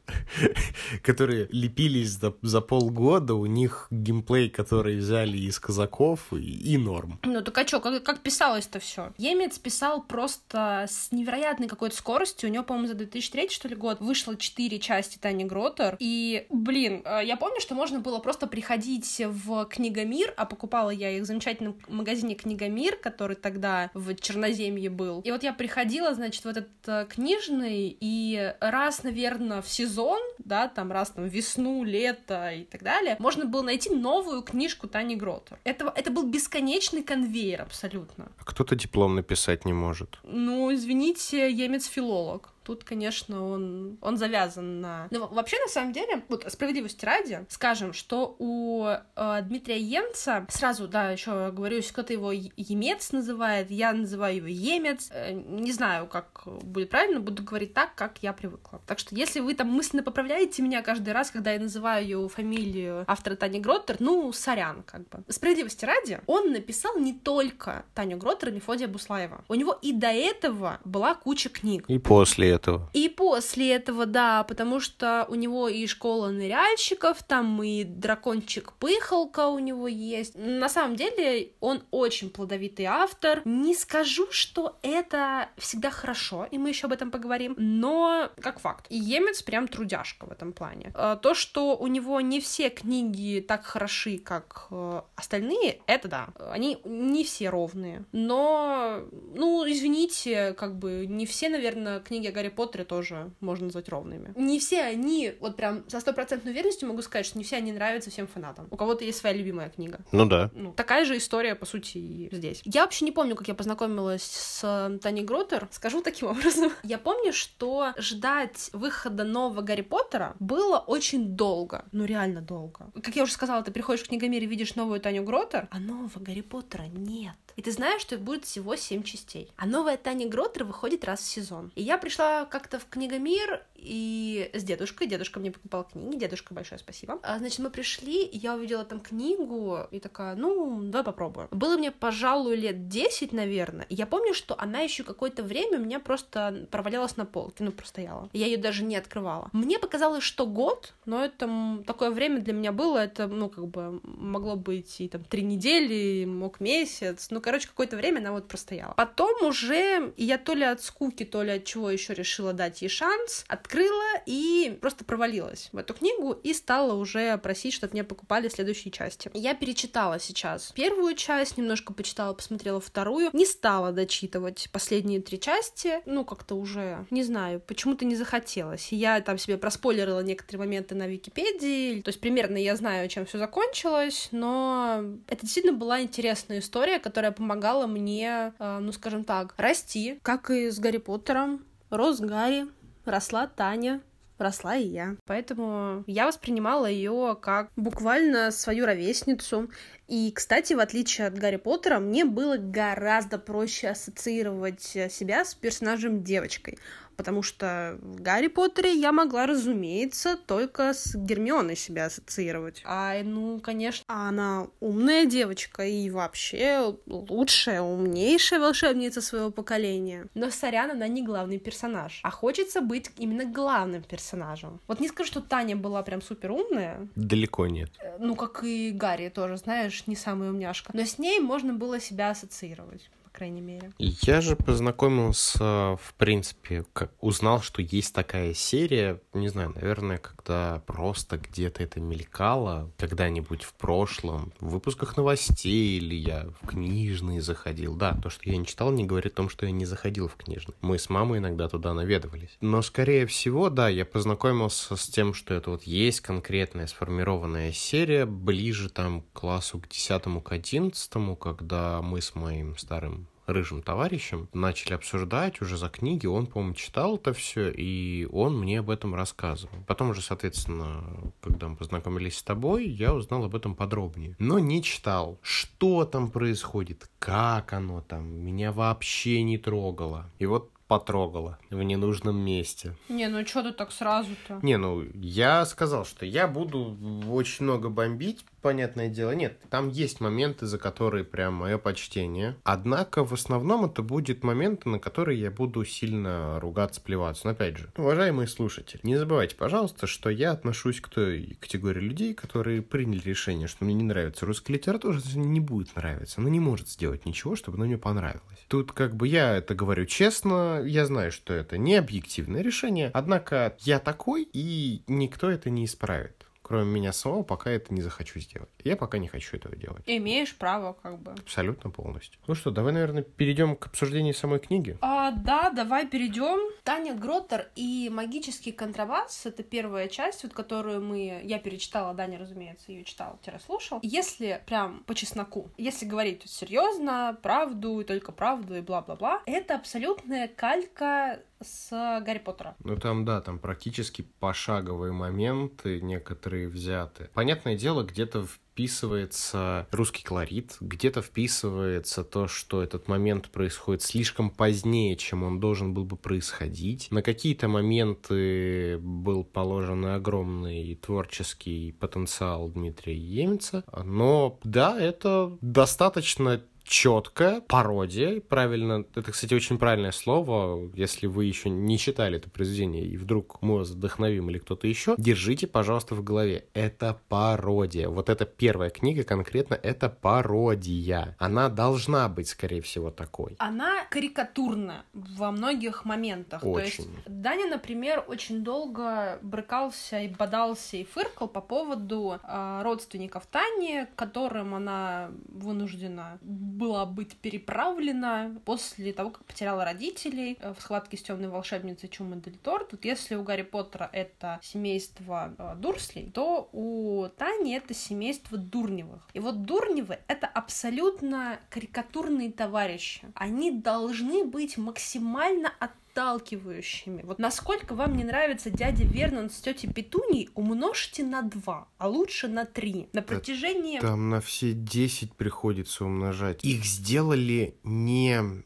*laughs* которые лепились за, за полгода, у них геймплей, который взяли из казаков, и, и норм. Ну так а чё, как, как писалось-то все? Емец писал просто с невероятной какой-то скоростью, у него, по-моему, за 2003, что ли, год вышло 4 части Тани Гротер, и, блин, э, я помню, что можно было просто приходить в Книгомир, а покупала я их в замечательном магазине Книгомир, который тогда в Черноземье был. И вот я приходила, значит, в этот э, книжный, и раз, наверное, в сезон, да, там раз там весну, лето и так далее, можно было найти новую книжку Тани Гротер. Это, это был бесконечный конвейер абсолютно. А кто-то диплом написать не может. Ну, извините, емец-филолог. Тут, конечно, он, он завязан на... Но ну, вообще, на самом деле, вот справедливости ради, скажем, что у э, Дмитрия Емца, сразу, да, еще говорю, если кто-то его емец называет, я называю его емец, э, не знаю, как будет правильно, буду говорить так, как я привыкла. Так что, если вы там мысленно поправляете меня каждый раз, когда я называю фамилию автора Тани Гроттер, ну, сорян, как бы. Справедливости ради, он написал не только Таню Гроттер и Мефодия Буслаева. У него и до этого была куча книг. И после этого. И после этого, да, потому что у него и школа ныряльщиков, там и дракончик Пыхалка у него есть. На самом деле он очень плодовитый автор. Не скажу, что это всегда хорошо, и мы еще об этом поговорим, но как факт. И Емец прям трудяшка в этом плане. А, то, что у него не все книги так хороши, как э, остальные, это да. Они не все ровные. Но, ну, извините, как бы не все, наверное, книги о Гарри Поттере тоже можно назвать ровными. Не все они, вот прям со стопроцентной уверенностью могу сказать, что не все они нравятся всем фанатам. У кого-то есть своя любимая книга. Ну да. Ну, такая же история, по сути, и здесь. Я вообще не помню, как я познакомилась с Тани Гротер. Скажу таким *laughs* образом. Я помню, что ждать выхода нового Гарри Поттера было очень долго. Ну, реально долго. Как я уже сказала, ты приходишь в книгомир и видишь новую Таню Гротер, а нового Гарри Поттера нет. И ты знаешь, что их будет всего семь частей. А новая Таня Гротер выходит раз в сезон. И я пришла как-то в Книгомир и с дедушкой. Дедушка мне покупал книги. Дедушка, большое спасибо. А, значит, мы пришли, я увидела там книгу, и такая, ну, давай попробуем. Было мне, пожалуй, лет 10, наверное. Я помню, что она еще какое-то время у меня просто провалялась на полке, ну, простояла. Я ее даже не открывала. Мне показалось, что год, но это такое время для меня было, это, ну, как бы могло быть и там три недели, мог месяц, ну, короче, какое-то время она вот простояла. Потом уже я то ли от скуки, то ли от чего еще решила дать ей шанс, открыла и просто провалилась в эту книгу и стала уже просить, чтобы мне покупали следующие части. Я перечитала сейчас первую часть, немножко почитала, посмотрела вторую, не стала дочитывать последние три части, ну, как-то уже, не знаю, почему-то не захотелось. Я там себе проспойлерила некоторые моменты на Википедии, то есть примерно я знаю, чем все закончилось, но это действительно была интересная история, которая помогала мне, э, ну, скажем так, расти, как и с Гарри Поттером. Рос Гарри, росла Таня, росла и я. Поэтому я воспринимала ее как буквально свою ровесницу. И, кстати, в отличие от Гарри Поттера, мне было гораздо проще ассоциировать себя с персонажем девочкой потому что в Гарри Поттере я могла, разумеется, только с Гермионой себя ассоциировать. А, ну, конечно, она умная девочка и вообще лучшая, умнейшая волшебница своего поколения. Но, сорян, она не главный персонаж. А хочется быть именно главным персонажем. Вот не скажу, что Таня была прям супер умная. Далеко нет. Э, ну, как и Гарри тоже, знаешь, не самая умняшка. Но с ней можно было себя ассоциировать крайней мере. Я же познакомился, в принципе, как узнал, что есть такая серия, не знаю, наверное, когда просто где-то это мелькало, когда-нибудь в прошлом, в выпусках новостей, или я в книжные заходил. Да, то, что я не читал, не говорит о том, что я не заходил в книжные. Мы с мамой иногда туда наведывались. Но, скорее всего, да, я познакомился с тем, что это вот есть конкретная сформированная серия, ближе там к классу к 10 к 11 когда мы с моим старым рыжим товарищем, начали обсуждать уже за книги, он, по-моему, читал это все, и он мне об этом рассказывал. Потом уже, соответственно, когда мы познакомились с тобой, я узнал об этом подробнее. Но не читал, что там происходит, как оно там, меня вообще не трогало. И вот потрогала в ненужном месте. Не, ну что ты так сразу-то? Не, ну я сказал, что я буду очень много бомбить, понятное дело. Нет, там есть моменты, за которые прям мое почтение. Однако в основном это будет моменты, на которые я буду сильно ругаться, плеваться. Но опять же, уважаемые слушатели, не забывайте, пожалуйста, что я отношусь к той категории людей, которые приняли решение, что мне не нравится русская литература, не будет нравиться. Она не может сделать ничего, чтобы она мне понравилась. Тут как бы я это говорю честно, я знаю, что это не объективное решение, однако я такой, и никто это не исправит кроме меня самого, пока это не захочу сделать. Я пока не хочу этого делать. Имеешь право, как бы. Абсолютно полностью. Ну что, давай, наверное, перейдем к обсуждению самой книги. А, да, давай перейдем. Таня Гроттер и магический контрабас — это первая часть, вот которую мы... Я перечитала, Даня, разумеется, ее читал, слушал. Если прям по чесноку, если говорить серьезно, правду и только правду и бла-бла-бла, это абсолютная калька с Гарри Поттера. Ну там, да, там практически пошаговые моменты некоторые взяты. Понятное дело, где-то вписывается русский колорит, где-то вписывается то, что этот момент происходит слишком позднее, чем он должен был бы происходить. На какие-то моменты был положен огромный творческий потенциал Дмитрия Емца, но да, это достаточно четкая пародия, правильно, это, кстати, очень правильное слово, если вы еще не читали это произведение, и вдруг мы вас вдохновим или кто-то еще, держите, пожалуйста, в голове, это пародия. Вот эта первая книга конкретно, это пародия. Она должна быть, скорее всего, такой. Она карикатурна во многих моментах. Очень. То есть Даня, например, очень долго брыкался и бодался и фыркал по поводу э, родственников Тани, которым она вынуждена была быть переправлена после того, как потеряла родителей э, в схватке с темной волшебницей Чумы Дельтор. Тут если у Гарри Поттера это семейство э, Дурслей, то у Тани это семейство Дурневых. И вот Дурневы — это абсолютно карикатурные товарищи. Они должны быть максимально от отталкивающими. Вот насколько вам не нравится дядя Вернон с тетей Петуней, умножьте на 2, а лучше на 3. На протяжении... Там на все 10 приходится умножать. Их сделали не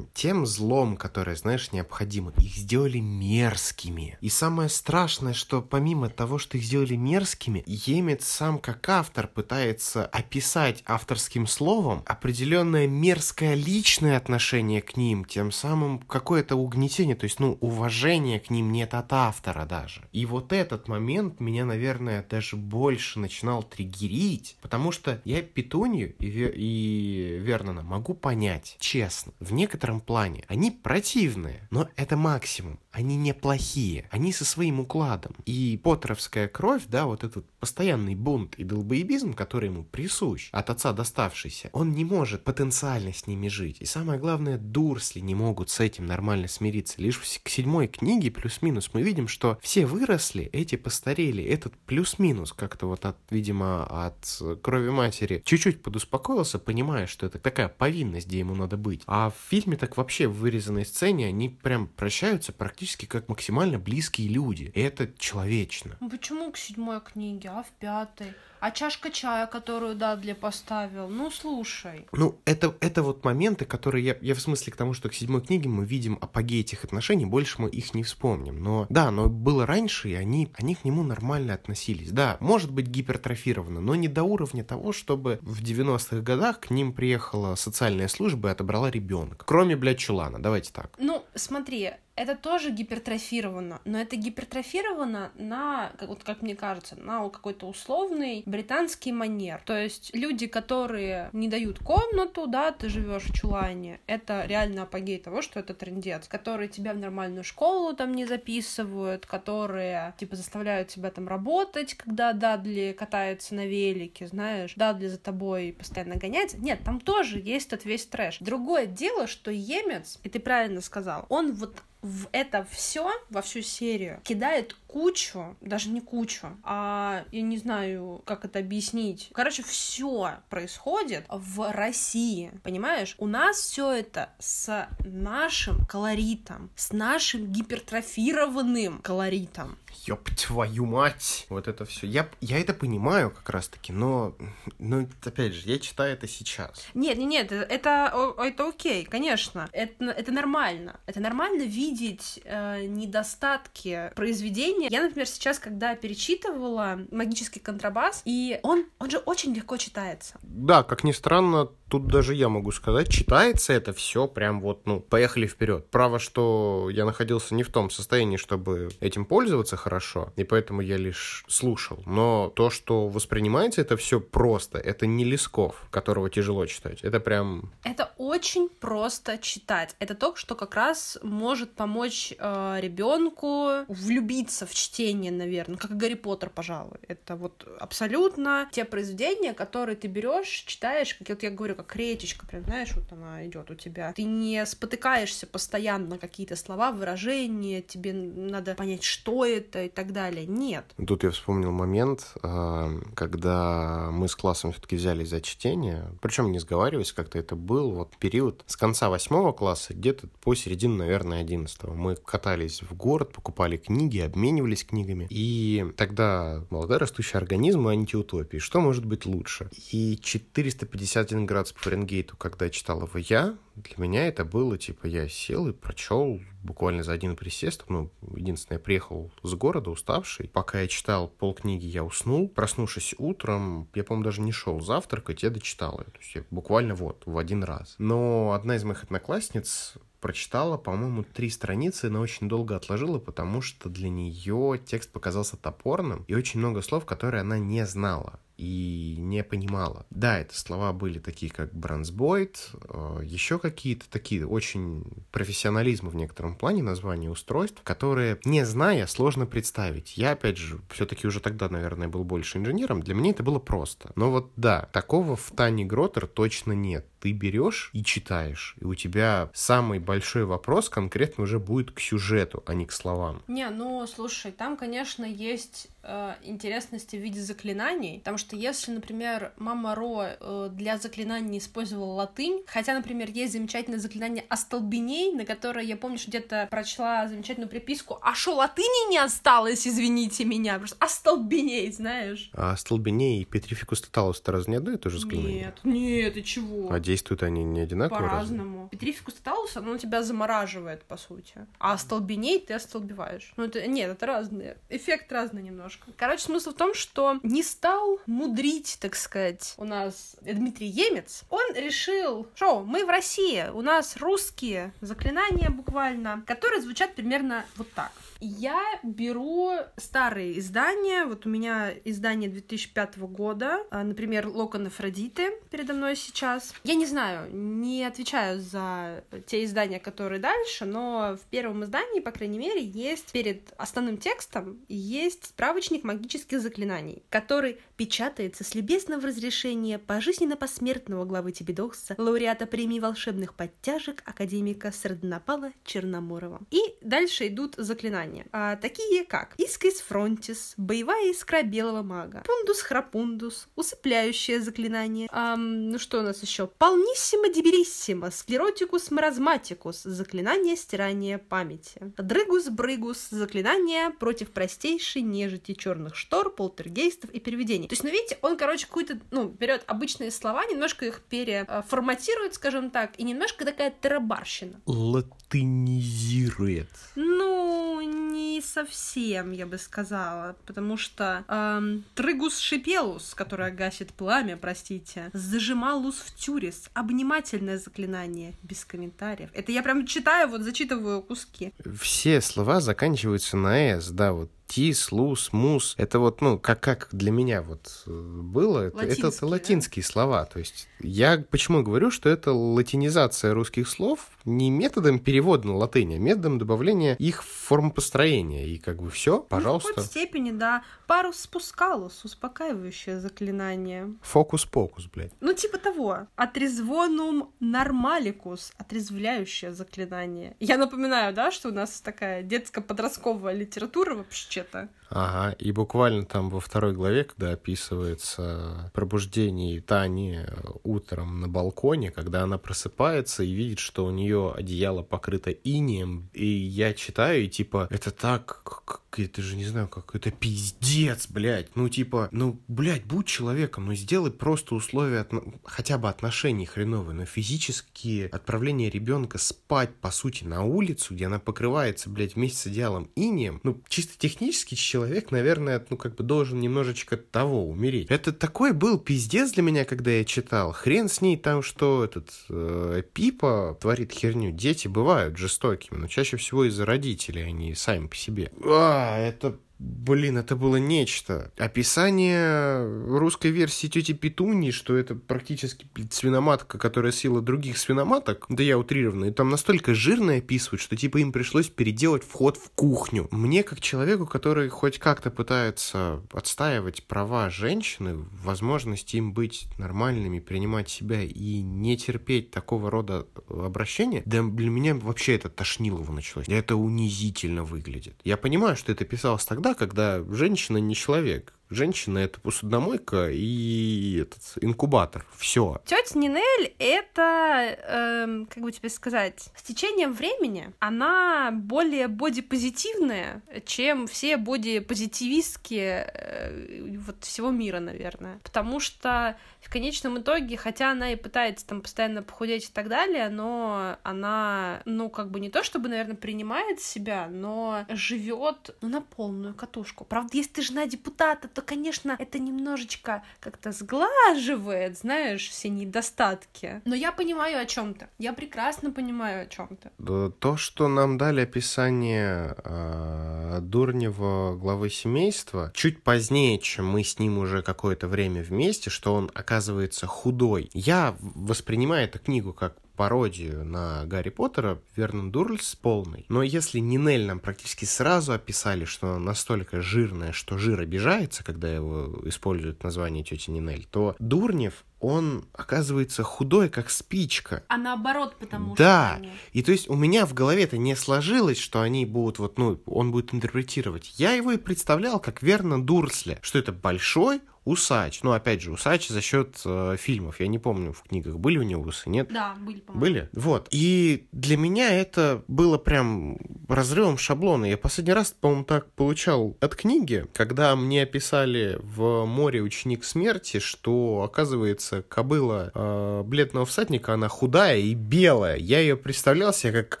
тем злом, которое, знаешь, необходимо. Их сделали мерзкими. И самое страшное, что помимо того, что их сделали мерзкими, Емец сам как автор пытается описать авторским словом определенное мерзкое личное отношение к ним, тем самым какое-то угнетение, то есть, ну, уважение к ним нет от автора даже. И вот этот момент меня, наверное, даже больше начинал триггерить, потому что я Петунью и, Вер... и Вернона могу понять, честно честно, в некотором плане они противные, но это максимум. Они неплохие, они со своим укладом. И поттеровская кровь, да, вот этот постоянный бунт и долбоебизм, который ему присущ, от отца доставшийся, он не может потенциально с ними жить. И самое главное, дурсли не могут с этим нормально смириться. Лишь к седьмой книге плюс-минус мы видим, что все выросли, эти постарели. Этот плюс-минус как-то вот от, видимо, от крови матери чуть-чуть подуспокоился, понимая, что это такая повинность, где ему надо быть. А в фильме так вообще в вырезанной сцене они прям прощаются практически как максимально близкие люди. И это человечно. Ну почему к седьмой книге, а в пятой? А чашка чая, которую Дадли поставил, ну слушай. Ну, это, это вот моменты, которые я, я в смысле к тому, что к седьмой книге мы видим апогей этих отношений, больше мы их не вспомним. Но да, но было раньше, и они, они к нему нормально относились. Да, может быть гипертрофировано, но не до уровня того, чтобы в 90-х годах к ним приехала социальная служба и отобрала ребенка. Кроме, блядь, Чулана, давайте так. Ну, смотри, это тоже гипертрофировано, но это гипертрофировано на, как, вот, как мне кажется, на какой-то условный британский манер. То есть люди, которые не дают комнату, да, ты живешь в чулане, это реально апогей того, что это трендец, которые тебя в нормальную школу там не записывают, которые, типа, заставляют тебя там работать, когда Дадли катается на велике, знаешь, Дадли за тобой постоянно гоняется. Нет, там тоже есть тот весь трэш. Другое дело, что Емец, и ты правильно сказал, он вот в это все, во всю серию, кидает кучу, даже не кучу, а я не знаю, как это объяснить. Короче, все происходит в России, понимаешь? У нас все это с нашим колоритом, с нашим гипертрофированным колоритом. Ёб твою мать! Вот это все. Я, я это понимаю как раз-таки, но, но опять же, я читаю это сейчас. Нет, нет, нет, это, это, окей, конечно. Это, это нормально. Это нормально видеть э, недостатки произведения. Я, например, сейчас, когда перечитывала «Магический контрабас», и он, он же очень легко читается. Да, как ни странно, тут даже я могу сказать, читается это все прям вот, ну, поехали вперед. Право, что я находился не в том состоянии, чтобы этим пользоваться хорошо, и поэтому я лишь слушал. Но то, что воспринимается это все просто, это не Лесков, которого тяжело читать. Это прям... Это очень просто читать. Это то, что как раз может помочь э, ребенку влюбиться в чтение, наверное, как Гарри Поттер, пожалуй. Это вот абсолютно те произведения, которые ты берешь, читаешь, как вот я говорю, как речечка, прям, знаешь, вот она идет у тебя. Ты не спотыкаешься постоянно какие-то слова, выражения, тебе надо понять, что это и так далее. Нет. Тут я вспомнил момент, а, когда мы с классом все-таки взялись за чтение, причем не сговариваясь, как-то это был вот период с конца восьмого класса, где-то по середину, наверное, одиннадцатого. Мы катались в город, покупали книги, обменивались книгами, и тогда молодой растущий организм и антиутопии. Что может быть лучше? И 451 градус по Фаренгейту, когда читал его я, для меня это было, типа, я сел и прочел буквально за один присест. Ну, единственное, я приехал с города уставший. Пока я читал полкниги, я уснул. Проснувшись утром, я, по-моему, даже не шел завтракать, я дочитал ее. То есть я буквально вот, в один раз. Но одна из моих одноклассниц прочитала, по-моему, три страницы, но очень долго отложила, потому что для нее текст показался топорным и очень много слов, которые она не знала и не понимала. Да, это слова были такие, как бронзбойд, э, еще какие-то такие очень профессионализмы в некотором плане, названия устройств, которые, не зная, сложно представить. Я, опять же, все-таки уже тогда, наверное, был больше инженером, для меня это было просто. Но вот да, такого в Тане Гротер точно нет. Ты берешь и читаешь, и у тебя самый большой вопрос конкретно уже будет к сюжету, а не к словам. Не, ну, слушай, там, конечно, есть э, интересности в виде заклинаний, потому что если, например, мама Ро э, для заклинаний использовала латынь, хотя, например, есть замечательное заклинание «Остолбеней», на которое я помню, что где-то прочла замечательную приписку «А шо, латыни не осталось, извините меня?» Просто «Остолбеней», знаешь. А «Остолбеней» и «Петрификус тоталус» это разве не одно и то же заклинание? Нет, нет, и чего? А действуют они не одинаково? По-разному. Петрификус тоталус, оно тебя замораживает, по сути. А «Остолбеней» ты остолбеваешь. Ну, это, нет, это разные. Эффект разный немножко. Короче, смысл в том, что не стал мудрить, так сказать, у нас Дмитрий Емец. Он решил, что мы в России, у нас русские заклинания буквально, которые звучат примерно вот так. Я беру старые издания. Вот у меня издание 2005 года, а, например, Локон Афродиты передо мной сейчас. Я не знаю, не отвечаю за те издания, которые дальше, но в первом издании, по крайней мере, есть перед основным текстом есть справочник магических заклинаний, который печатается с любезного разрешения пожизненно посмертного главы Тибидокса, лауреата премии волшебных подтяжек академика Сардонапала Черноморова. И дальше идут заклинания, а, такие как Искрис Фронтис, боевая искра белого мага, Пундус Храпундус, усыпляющее заклинание, ам, ну что у нас еще? Полниссимо дебериссимо, Склеротикус маразматикус, заклинание стирания памяти, Дрыгус Брыгус, заклинание против простейшей нежити черных штор, полтергейстов и переведений. То есть, ну видите, он, короче, какой-то, ну, берет обычные слова, немножко их переформатирует, скажем так, и немножко такая тарабарщина. Латынизирует. Ну, не совсем, я бы сказала, потому что эм, Трыгус Шипелус, которая гасит пламя, простите, зажималус в тюрис, обнимательное заклинание, без комментариев. Это я прям читаю, вот зачитываю куски. Все слова заканчиваются на «с», да, вот тис, лус, мус. Это вот, ну, как, как для меня вот э, было, это, это латинские да? слова. То есть я почему говорю, что это латинизация русских слов не методом перевода на латынь, а методом добавления их в форму построения. И как бы все, пожалуйста. Ну, в какой степени, да. Парус спускалус, успокаивающее заклинание. Фокус-покус, блядь. Ну, типа того. Отрезвонум нормаликус, отрезвляющее заклинание. Я напоминаю, да, что у нас такая детско-подростковая литература вообще-то. Ага, и буквально там во второй главе, когда описывается пробуждение Тани утром на балконе, когда она просыпается и видит, что у нее одеяло покрыто инием, и я читаю, и типа, это так, это же не знаю, как это пиздец, блядь. Ну, типа, ну, блядь, будь человеком, ну, сделай просто условия от... хотя бы отношений хреновые, но физические отправления ребенка спать, по сути, на улицу, где она покрывается, блядь, вместе с одеялом инием, ну, чисто технически человек, наверное, ну, как бы должен немножечко того умереть. Это такой был пиздец для меня, когда я читал. Хрен с ней там, что этот э, Пипа творит херню. Дети бывают жестокими, но чаще всего из-за родителей, они сами по себе. А, это Блин, это было нечто. Описание русской версии тети Петуньи, что это практически свиноматка, которая съела других свиноматок, да я утрированно, и там настолько жирно описывают, что типа им пришлось переделать вход в кухню. Мне, как человеку, который хоть как-то пытается отстаивать права женщины, возможность им быть нормальными, принимать себя и не терпеть такого рода обращения, да для меня вообще это тошнилово началось. Это унизительно выглядит. Я понимаю, что это писалось тогда, когда женщина не человек. Женщина — это посудомойка и этот инкубатор. Все. Тетя Нинель — это, эм, как бы тебе сказать, с течением времени она более бодипозитивная, чем все бодипозитивистские э, вот всего мира, наверное. Потому что в конечном итоге, хотя она и пытается там постоянно похудеть и так далее, но она, ну, как бы не то чтобы, наверное, принимает себя, но живет ну, на полную катушку. Правда, если ты жена депутата, то конечно, это немножечко как-то сглаживает, знаешь, все недостатки. Но я понимаю о чем-то. Я прекрасно понимаю о чем-то. То, что нам дали описание э, Дурнева главы семейства, чуть позднее, чем мы с ним уже какое-то время вместе, что он оказывается худой. Я воспринимаю эту книгу как пародию на Гарри Поттера Вернон Дурльс полный. Но если Нинель нам практически сразу описали, что она настолько жирная, что жир обижается, когда его используют название тети Нинель, то Дурнев он оказывается худой, как спичка. А наоборот, потому да. что... Да, и то есть у меня в голове это не сложилось, что они будут вот, ну, он будет интерпретировать. Я его и представлял как верно Дурсли, что это большой, усач. Ну, опять же, усач за счет э, фильмов. Я не помню, в книгах были у него усы, нет? Да, были, по-моему. Были? Вот. И для меня это было прям разрывом шаблона. Я последний раз, по-моему, так получал от книги, когда мне описали в «Море ученик смерти», что, оказывается, кобыла э, бледного всадника, она худая и белая. Я ее представлял себе как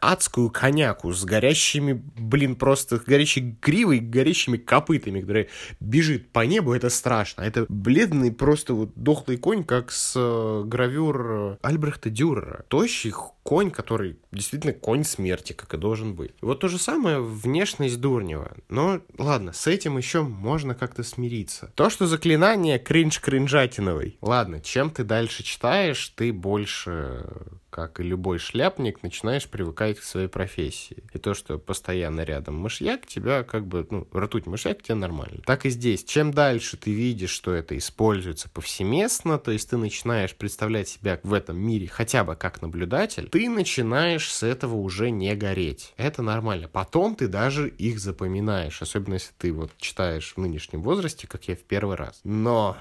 адскую коняку с горящими, блин, просто горящей гривой, горящими копытами, которая бежит по небу. Это страшно Это бледный просто вот дохлый конь, как с э, гравюр э, Альбрехта Дюрера. Тощий конь, который действительно конь смерти, как и должен быть. Вот то же самое внешность Дурнева. Но ладно, с этим еще можно как-то смириться. То, что заклинание кринж кринжатиновый. Ладно, чем ты дальше читаешь, ты больше как и любой шляпник, начинаешь привыкать к своей профессии. И то, что постоянно рядом мышьяк, тебя как бы, ну, ртуть мышьяк, тебе нормально. Так и здесь. Чем дальше ты видишь, что это используется повсеместно, то есть ты начинаешь представлять себя в этом мире хотя бы как наблюдатель, ты начинаешь с этого уже не гореть. Это нормально. Потом ты даже их запоминаешь, особенно если ты вот читаешь в нынешнем возрасте, как я в первый раз. Но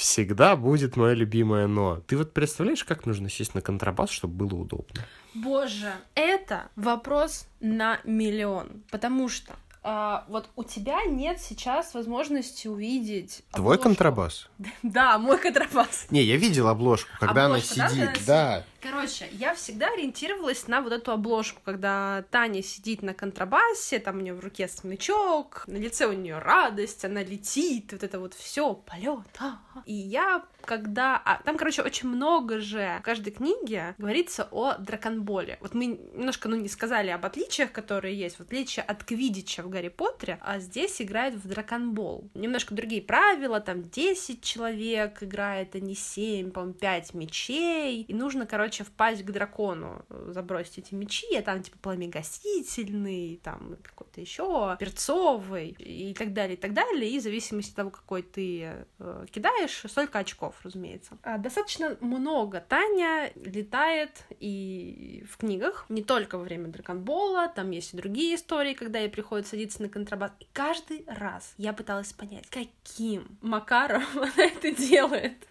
всегда будет мое любимое но. Ты вот представляешь, как нужно сесть на контрабас, чтобы было удобно? Боже, это вопрос на миллион, потому что а, вот у тебя нет сейчас возможности увидеть Твой обложку. контрабас? *laughs* Да, мой контрабас. Не, я видел обложку, когда Обложка, да, она сидит, да. Короче, я всегда ориентировалась на вот эту обложку, когда Таня сидит на контрабасе, там у нее в руке смычок, на лице у нее радость, она летит, вот это вот все, полет. И я когда... А, там, короче, очень много же в каждой книге говорится о драконболе. Вот мы немножко, ну, не сказали об отличиях, которые есть. В отличие от Квидича в Гарри Поттере, а здесь играет в драконбол. Немножко другие правила, там 10 человек играет, а не 7, по-моему, 5 мечей. И нужно, короче, впасть к дракону, забросить эти мечи, а там, типа, пламегасительный, там, какой-то еще перцовый и так далее, и так далее. И в зависимости от того, какой ты э, кидаешь, столько очков разумеется. А, достаточно много Таня летает и в книгах, не только во время Драконбола, там есть и другие истории, когда ей приходится садиться на контрабас. И каждый раз я пыталась понять, каким макаром *laughs* она это делает.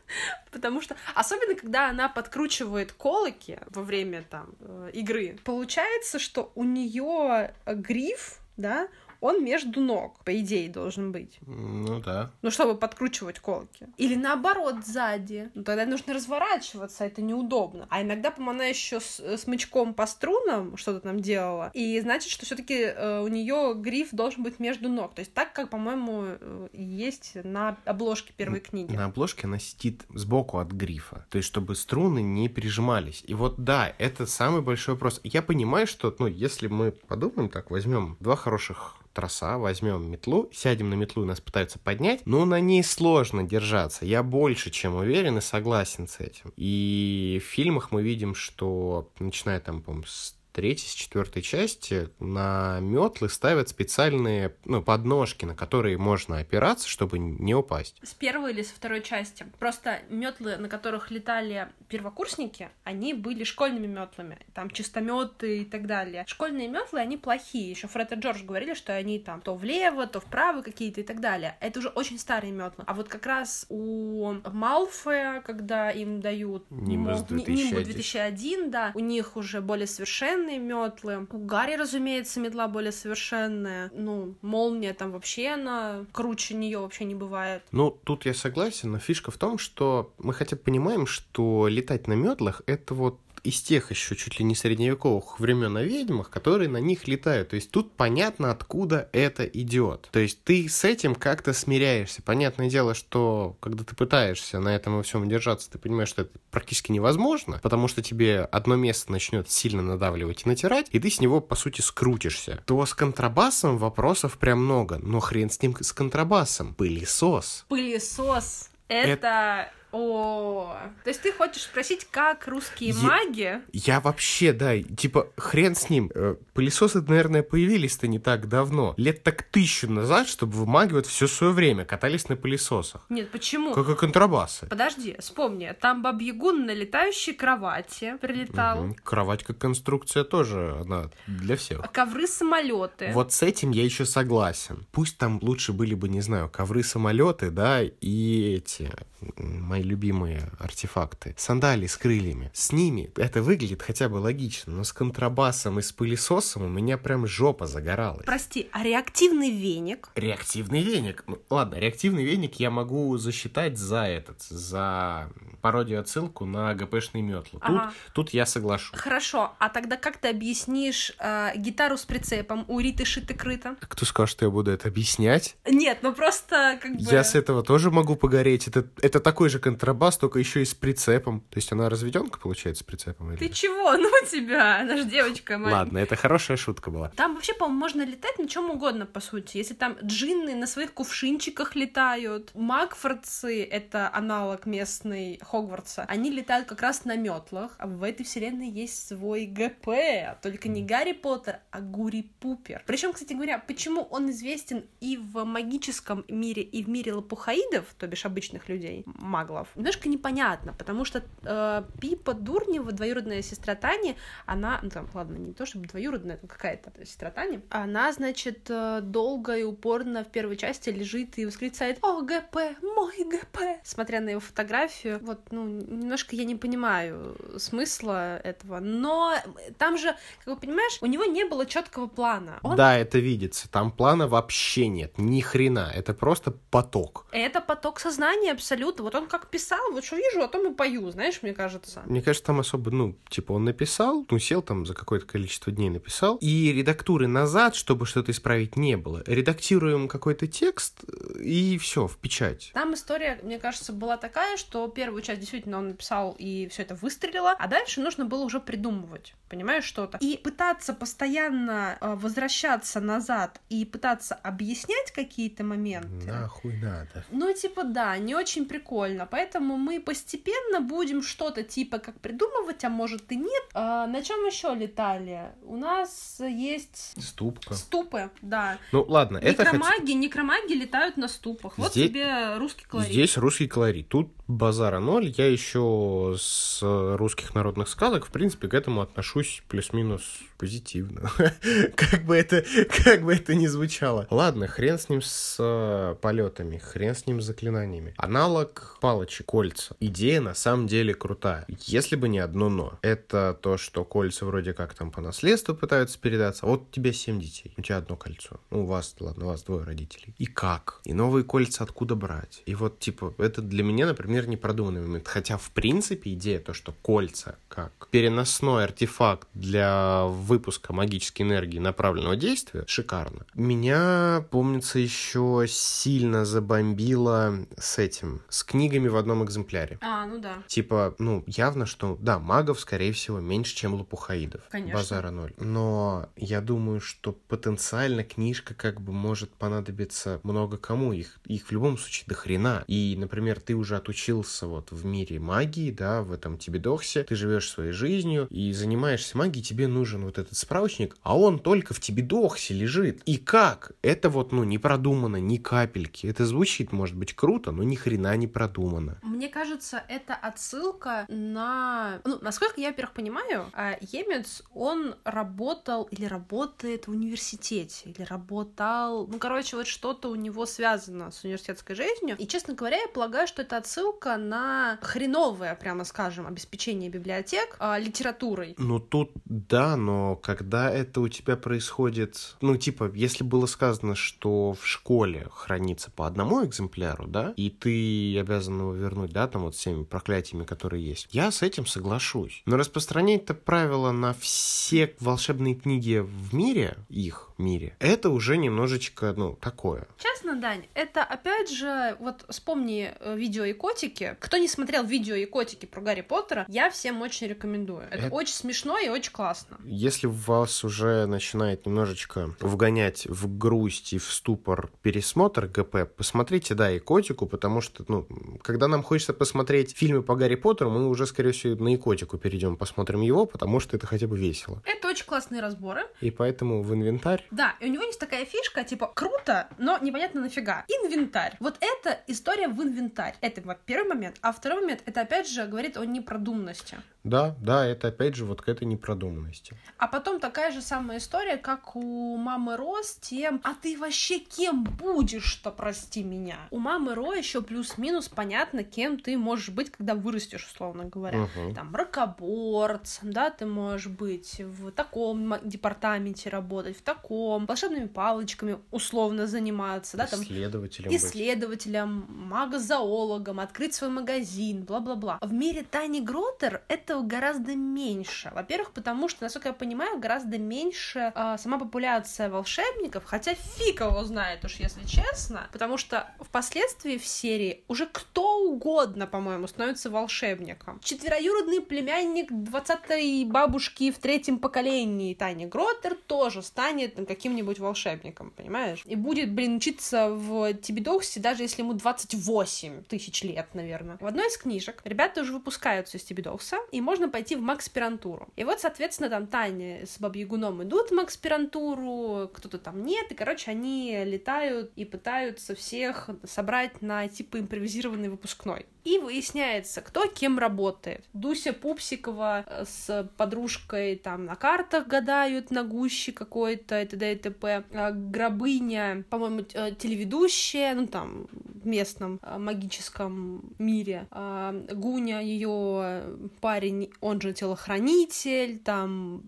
Потому что, особенно когда она подкручивает колоки во время там э, игры, получается, что у нее гриф, да, он между ног, по идее, должен быть. Ну да. Ну, чтобы подкручивать колки. Или наоборот, сзади. Ну, тогда нужно разворачиваться, это неудобно. А иногда, по-моему, она еще с смычком по струнам что-то там делала. И значит, что все-таки э, у нее гриф должен быть между ног. То есть так, как, по-моему, э, есть на обложке первой книги. На обложке она сидит сбоку от грифа. То есть, чтобы струны не прижимались. И вот да, это самый большой вопрос. Я понимаю, что, ну, если мы подумаем так, возьмем два хороших троса, возьмем метлу, сядем на метлу и нас пытаются поднять, но на ней сложно держаться. Я больше чем уверен и согласен с этим. И в фильмах мы видим, что начиная там, по-моему, с третьей, с четвертой части на метлы ставят специальные ну, подножки, на которые можно опираться, чтобы не упасть. С первой или со второй части. Просто метлы, на которых летали первокурсники, они были школьными метлами. Там чистометы и так далее. Школьные метлы, они плохие. Еще Фред и Джордж говорили, что они там то влево, то вправо какие-то и так далее. Это уже очень старые метлы. А вот как раз у Малфоя, когда им дают Нимбус мо- Ни- 2001. Нимбус 2001, да, у них уже более совершенные метлы. У Гарри, разумеется, метла более совершенная. Ну, молния там вообще она круче нее вообще не бывает. Ну, тут я согласен, но фишка в том, что мы хотя бы понимаем, что летать на метлах это вот из тех еще чуть ли не средневековых времен о ведьмах, которые на них летают. То есть тут понятно, откуда это идет. То есть ты с этим как-то смиряешься. Понятное дело, что когда ты пытаешься на этом во всем держаться, ты понимаешь, что это практически невозможно, потому что тебе одно место начнет сильно надавливать и натирать, и ты с него, по сути, скрутишься. То с контрабасом вопросов прям много, но хрен с ним с контрабасом. Пылесос. Пылесос. Это... О, то есть ты хочешь спросить, как русские Е- маги? Я вообще, да, типа, хрен с ним. Э, Пылесосы, наверное, появились-то не так давно. Лет так тысячу назад, чтобы в маге вот все свое время катались на пылесосах. Нет, почему? Как и контрабасы. Подожди, вспомни, там Бабьягун на летающей кровати прилетал, Мгм. Кровать как конструкция тоже, она для всех. ковры самолеты. Вот с этим я еще согласен. Пусть там лучше были бы, не знаю, ковры-самолеты, да, и эти м, мои любимые артефакты. Сандалии с крыльями. С ними это выглядит хотя бы логично, но с контрабасом и с пылесосом у меня прям жопа загоралась. Прости, а реактивный веник? Реактивный веник. Ну, ладно, реактивный веник я могу засчитать за этот, за пародию отсылку на ГПшные метлы. Ага. Тут, тут я соглашусь. Хорошо, а тогда как ты объяснишь э, гитару с прицепом у Риты шиты-крыто? Кто скажет, что я буду это объяснять? Нет, ну просто как бы... Я с этого тоже могу погореть. Это, это такой же контрабас, только еще и с прицепом. То есть она разведенка, получается, с прицепом? Или... Ты чего? Ну тебя, она же девочка моя. Ладно, это хорошая шутка была. Там вообще, по-моему, можно летать на чем угодно, по сути. Если там джинны на своих кувшинчиках летают, Макфордсы — это аналог местный Хогвартса, они летают как раз на метлах, а в этой вселенной есть свой ГП, только не Гарри Поттер, а Гури Пупер. Причем, кстати говоря, почему он известен и в магическом мире, и в мире лопухаидов, то бишь обычных людей, маглов, немножко непонятно, потому что э, Пипа Дурнева, двоюродная сестра Тани, она, ну там, ладно, не то чтобы двоюродная, это какая-то сестра Тани, она, значит, э, долго и упорно в первой части лежит и восклицает «О, ГП, мой ГП!» Смотря на его фотографию, вот, ну, немножко я не понимаю смысла этого, но там же, как вы понимаешь, у него не было четкого плана. Он... Да, это видится. Там плана вообще нет, ни хрена. Это просто поток. Это поток сознания абсолютно. Вот он как писал, вот что вижу, а то и пою, знаешь, мне кажется. Мне кажется, там особо, ну, типа он написал, ну, сел там за какое-то количество дней написал, и редактуры назад, чтобы что-то исправить, не было. Редактируем какой-то текст, и все, в печать. Там история, мне кажется, была такая, что первую часть действительно он написал, и все это выстрелило, а дальше нужно было уже придумывать, понимаешь, что-то. И пытаться постоянно э, возвращаться назад и пытаться объяснять какие-то моменты. Нахуй надо. Ну, типа, да, не очень прикольно. Поэтому мы постепенно будем что-то типа как придумывать, а может и нет. А, на чем еще летали? У нас есть Ступка. ступы, да. Ну, ладно, это хоть... Некромаги, некромаги летают на ступах. Вот Здесь- тебе русский колорит. Здесь русский колорит. Тут базара ноль. Я еще с русских народных сказок, в принципе, к этому отношусь плюс-минус позитивно. *laughs* как бы это, как бы это ни звучало. Ладно, хрен с ним с э, полетами, хрен с ним с заклинаниями. Аналог палочек, кольца. Идея на самом деле крутая. Если бы не одно но. Это то, что кольца вроде как там по наследству пытаются передаться. Вот у тебя семь детей, у тебя одно кольцо. Ну, у вас, ладно, у вас двое родителей. И как? И новые кольца откуда брать? И вот, типа, это для меня, например, непродуманный момент. Хотя, в принципе, идея то, что кольца как переносной артефакт для выпуска магической энергии направленного действия, шикарно. Меня, помнится, еще сильно забомбило с этим, с книгами в одном экземпляре. А, ну да. Типа, ну, явно, что, да, магов, скорее всего, меньше, чем лопухаидов. Конечно. Базара ноль. Но я думаю, что потенциально книжка как бы может понадобиться много кому. Их, их в любом случае до хрена. И, например, ты уже отучился вот в мире магии, да, в этом Тибидоксе, ты живешь своей жизнью и занимаешься магией, тебе нужен вот этот справочник, а он только в Тибидоксе лежит. И как? Это вот, ну, не продумано ни капельки. Это звучит, может быть, круто, но ни хрена не продумано. Мне кажется, это отсылка на... Ну, насколько я, во-первых, понимаю, а, Емец, он работал или работает в университете, или работал... Ну, короче, вот что-то у него связано с университетской жизнью. И, честно говоря, я полагаю, что это отсылка на хреновое, прямо скажем, обеспечение библиотек а, литературой. Ну, тут да, но когда это у тебя происходит, ну, типа, если было сказано, что в школе хранится по одному экземпляру, да, и ты обязан его вернуть, да, там вот всеми проклятиями, которые есть, я с этим соглашусь. Но распространять это правило на все волшебные книги в мире, их мире, это уже немножечко, ну, такое. Честно, Дань, это опять же, вот вспомни э, видео и котики. Кто не смотрел видео и котики про Гарри Поттера, я всем очень рекомендую. Это, Это- очень смешно и очень классно. Если вас уже начинает немножечко вгонять в грусть и в ступор пересмотр ГП, посмотрите, да, и котику, потому что, ну, когда нам хочется посмотреть фильмы по Гарри Поттеру, мы уже, скорее всего, на икотику перейдем, посмотрим его, потому что это хотя бы весело. Это очень классные разборы. И поэтому в инвентарь Да, и у него есть такая фишка, типа, круто, но непонятно нафига. Инвентарь. Вот это история в инвентарь. Это вот первый момент. А второй момент, это опять же говорит о непродуманности. Да, да, это опять же вот к этой непродуманности. А потом такая же самая история, как у мамы Ро с тем, а ты вообще кем будешь-то, прости меня? У мамы Ро еще плюс-минус понятно, кем ты можешь быть, когда вырастешь, условно говоря. Мгм. Там, ракоборцем, да, ты можешь быть в таком департаменте работать, в таком, волшебными палочками условно заниматься, да, там, Исследователем исследователем, магозоологом, открыть свой магазин, бла-бла-бла. В мире Тани Гротер этого гораздо меньше. Во-первых, потому что, насколько я понимаю, гораздо меньше а, сама популяция волшебников, хотя фиг его знает уж, если честно, потому что впоследствии в серии уже кто угодно, по-моему, становится волшебником. Четвероюродный племянник 20-й бабушки в третьем поколении Тани Гротер тоже станет каким-нибудь волшебником, понимаешь? И будет, блин, учиться в Тибидоксе, даже если ему 28 тысяч лет, наверное. В одной из книжек ребята уже выпускаются из Тибидокса, и можно пойти в магспирантуру. И вот, соответственно, там Таня с Бабьягуном идут в магспирантуру, кто-то там нет, и, короче, они летают и пытаются всех собрать на, типа, импровизированный выпускной. И выясняется, кто кем работает. Дуся Пупсикова э, с подружкой там на картах гадают, на гуще какой-то, и т.д. и т.п. А Гробыня, по-моему, э, телеведущая, ну там, в местном э, магическом мире. А Гуня, ее парень, он же телохранитель, там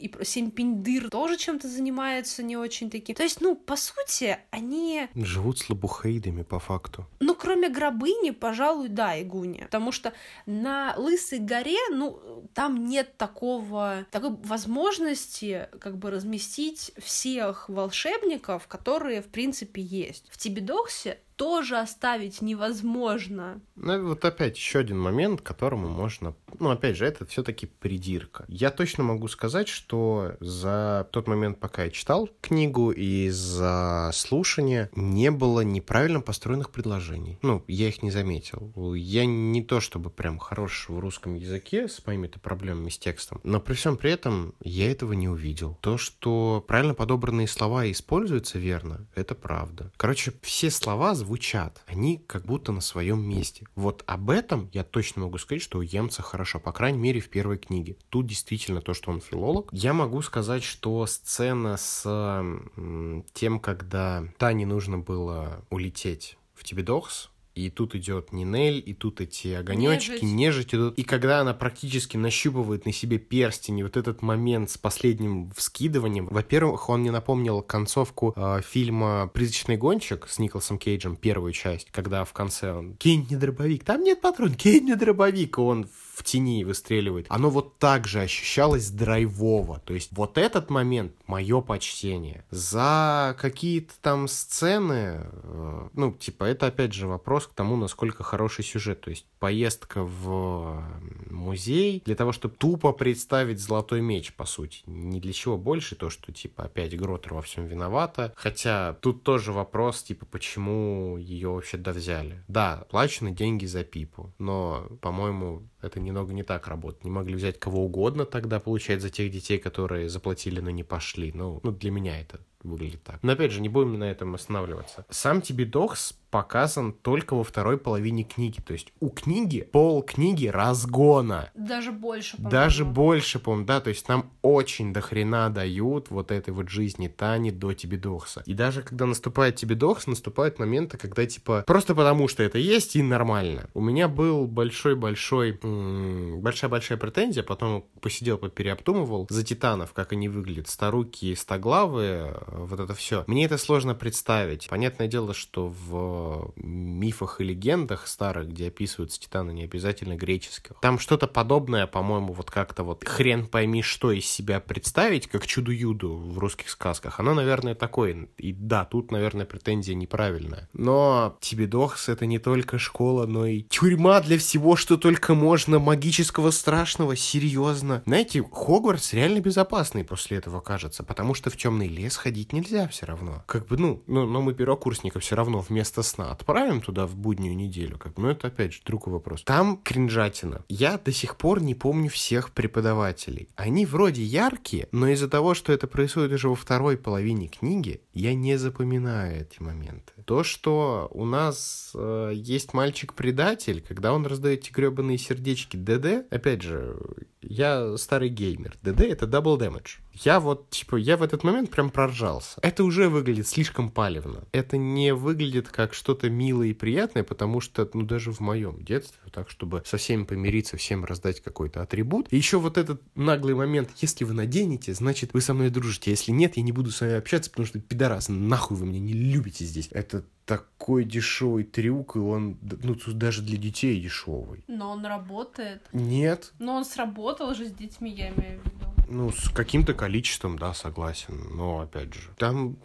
и Семпиндыр тоже чем-то занимается не очень таким. То есть, ну, по сути, они Живут с лабухейдами, по факту. ну, кроме гробыни, пожалуй, да, и Гуня. Потому что на Лысой горе, ну, там нет такого, такой возможности как бы разместить всех волшебников, которые, в принципе, есть. В Тибидоксе тоже оставить невозможно. Ну, вот опять еще один момент, которому можно... Ну, опять же, это все-таки придирка. Я точно могу сказать, что за тот момент, пока я читал книгу и за слушание, не было неправильно построенных предложений. Ну, я их не заметил. Я не то чтобы прям хорош в русском языке с моими-то проблемами с текстом, но при всем при этом я этого не увидел. То, что правильно подобранные слова используются верно, это правда. Короче, все слова звучат, они как будто на своем месте. Вот об этом я точно могу сказать, что у Емца хорошо, по крайней мере, в первой книге. Тут действительно то, что он филолог. Я могу сказать, что сцена с тем, когда Тане нужно было улететь в Тибидокс, и тут идет Нинель, и тут эти огонечки, Нежить. нежить идут. И когда она практически нащупывает на себе перстень, и вот этот момент с последним вскидыванием, во-первых, он мне напомнил концовку э, фильма «Призрачный гонщик» с Николасом Кейджем, первую часть, когда в конце он «Кинь мне дробовик, там нет патрон, кинь мне дробовик», и он в тени выстреливает. Оно вот так же ощущалось драйвово. То есть вот этот момент — мое почтение. За какие-то там сцены, э, ну, типа, это опять же вопрос к тому, насколько хороший сюжет. То есть поездка в музей для того, чтобы тупо представить золотой меч, по сути. Ни для чего больше, то, что, типа, опять Гротер во всем виновата. Хотя тут тоже вопрос, типа, почему ее вообще да взяли. Да, плачены деньги за Пипу, но, по-моему, это немного не так работает. Не могли взять кого угодно тогда, получать, за тех детей, которые заплатили, но не пошли. Ну, ну для меня это выглядит так. Но опять же, не будем на этом останавливаться. Сам Тибидокс показан только во второй половине книги. То есть у книги пол книги разгона. Даже больше, по-моему. Даже больше, по-моему, да, то есть нам очень дохрена дают вот этой вот жизни Тани до Тибидокса. И даже когда наступает Тибидокс, наступают моменты, когда типа просто потому, что это есть и нормально. У меня был большой-большой, большая-большая претензия, потом посидел, попереобдумывал за Титанов, как они выглядят, старуки, стоглавые, э, вот это все. Мне это сложно представить. Понятное дело, что в мифах и легендах старых, где описываются Титаны, не обязательно греческих, там что-то подобное, по-моему, вот как-то вот хрен пойми, что из себя представить, как чудо-юду в русских сказках. Оно, наверное, такое. И да, тут, наверное, претензия неправильная. Но Тибидокс — это не только школа, но и тюрьма для всего, что только можно, магического, страшного, серьезно. Знаете, Хогвартс реально безопасный после этого кажется, потому что в темный лес ходить нельзя все равно. Как бы, ну, ну, но мы первокурсника все равно вместо сна отправим туда в буднюю неделю. Как ну, это опять же другой вопрос. Там кринжатина. Я до сих пор не помню всех преподавателей. Они вроде яркие, но из-за того, что это происходит уже во второй половине книги, я не запоминаю эти моменты. То, что у нас э, есть мальчик-предатель, когда он раздает эти гребаные сердечки ДД, опять же, я старый геймер. ДД — это double damage. Я вот, типа, я в этот момент прям проржался. Это уже выглядит слишком палевно. Это не выглядит как что-то милое и приятное, потому что, ну, даже в моем детстве, так, чтобы со всеми помириться, всем раздать какой-то атрибут. И еще вот этот наглый момент, если вы наденете, значит, вы со мной дружите. Если нет, я не буду с вами общаться, потому что, пидорас, нахуй вы меня не любите здесь. Это такой дешевый трюк, и он, ну, даже для детей дешевый. Но он работает. Нет. Но он сработал же с детьми, я имею в виду. Ну, с каким-то количеством, да, согласен. Но, опять же, там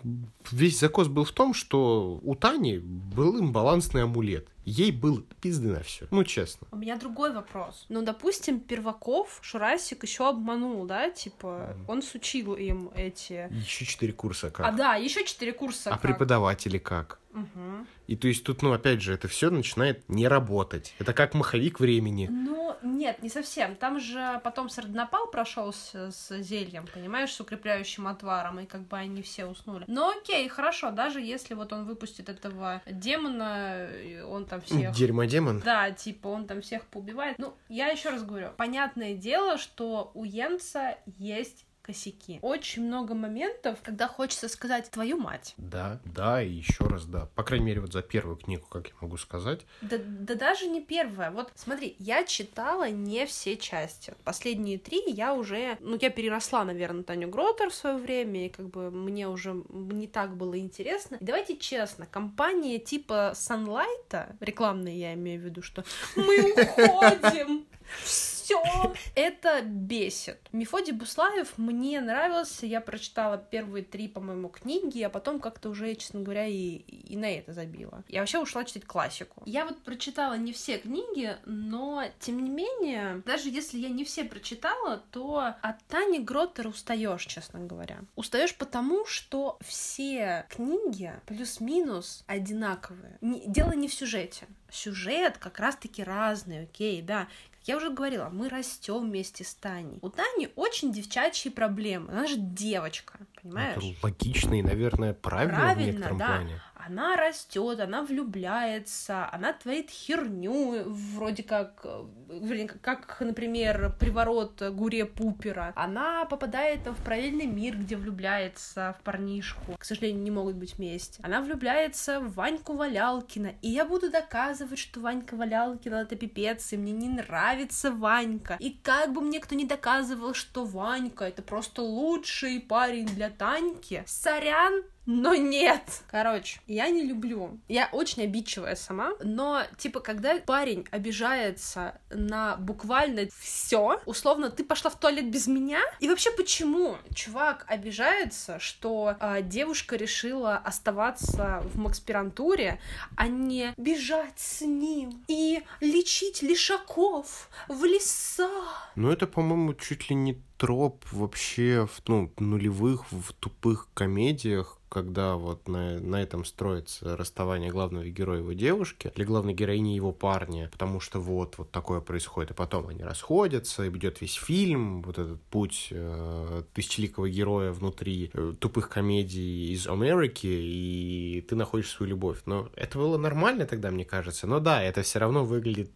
весь закос был в том, что у Тани был имбалансный амулет. Ей было пизды на все. Ну, честно. У меня другой вопрос. Ну, допустим, Перваков Шурасик еще обманул, да? Типа, mm. он сучил им эти... Еще четыре курса как? А, да, еще четыре курса А как? преподаватели как? Угу. И то есть тут, ну, опять же, это все начинает не работать. Это как маховик времени. Ну, нет, не совсем. Там же потом Сардонапал прошелся с зельем, понимаешь, с укрепляющим отваром, и как бы они все уснули. Но окей, хорошо, даже если вот он выпустит этого демона, он там всех... Дерьмодемон? Да, типа он там всех поубивает. Ну, я еще раз говорю, понятное дело, что у Йенса есть косяки. Очень много моментов, когда хочется сказать твою мать. Да, да, и еще раз да. По крайней мере, вот за первую книгу, как я могу сказать. Да, да даже не первая. Вот смотри, я читала не все части. Последние три я уже, ну, я переросла, наверное, Таню Гротер в свое время, и как бы мне уже не так было интересно. И давайте честно, компания типа Sunlight, рекламные я имею в виду, что мы уходим, *laughs* все это бесит. Мефодий Буслаев мне нравился, я прочитала первые три, по-моему, книги, а потом как-то уже, честно говоря, и, и на это забила. Я вообще ушла читать классику. Я вот прочитала не все книги, но, тем не менее, даже если я не все прочитала, то от Тани Гроттер устаешь, честно говоря. Устаешь потому, что все книги плюс-минус одинаковые. Дело не в сюжете. Сюжет как раз-таки разный, окей, да. Я уже говорила, мы растем вместе с Таней. У Тани очень девчачьи проблемы. Она же девочка, понимаешь? Это логично и, наверное, правильно, правильно в некотором да. плане она растет, она влюбляется, она творит херню, вроде как, э, как, например, приворот Гуре Пупера. Она попадает в параллельный мир, где влюбляется в парнишку. К сожалению, не могут быть вместе. Она влюбляется в Ваньку Валялкина. И я буду доказывать, что Ванька Валялкина это пипец, и мне не нравится Ванька. И как бы мне кто не доказывал, что Ванька это просто лучший парень для Таньки, сорян, но нет. Короче, я не люблю. Я очень обидчивая сама, но, типа, когда парень обижается на буквально все, условно, ты пошла в туалет без меня, и вообще почему чувак обижается, что а, девушка решила оставаться в макспирантуре, а не бежать с ним и лечить лишаков в леса? Ну, это, по-моему, чуть ли не троп вообще в ну, нулевых, в тупых комедиях, когда вот на, на этом строится расставание главного героя его девушки или главной героини его парня, потому что вот, вот такое происходит, и потом они расходятся, и идет весь фильм, вот этот путь э, тысячеликого героя внутри э, тупых комедий из Америки, и ты находишь свою любовь. Но это было нормально тогда, мне кажется, но да, это все равно выглядит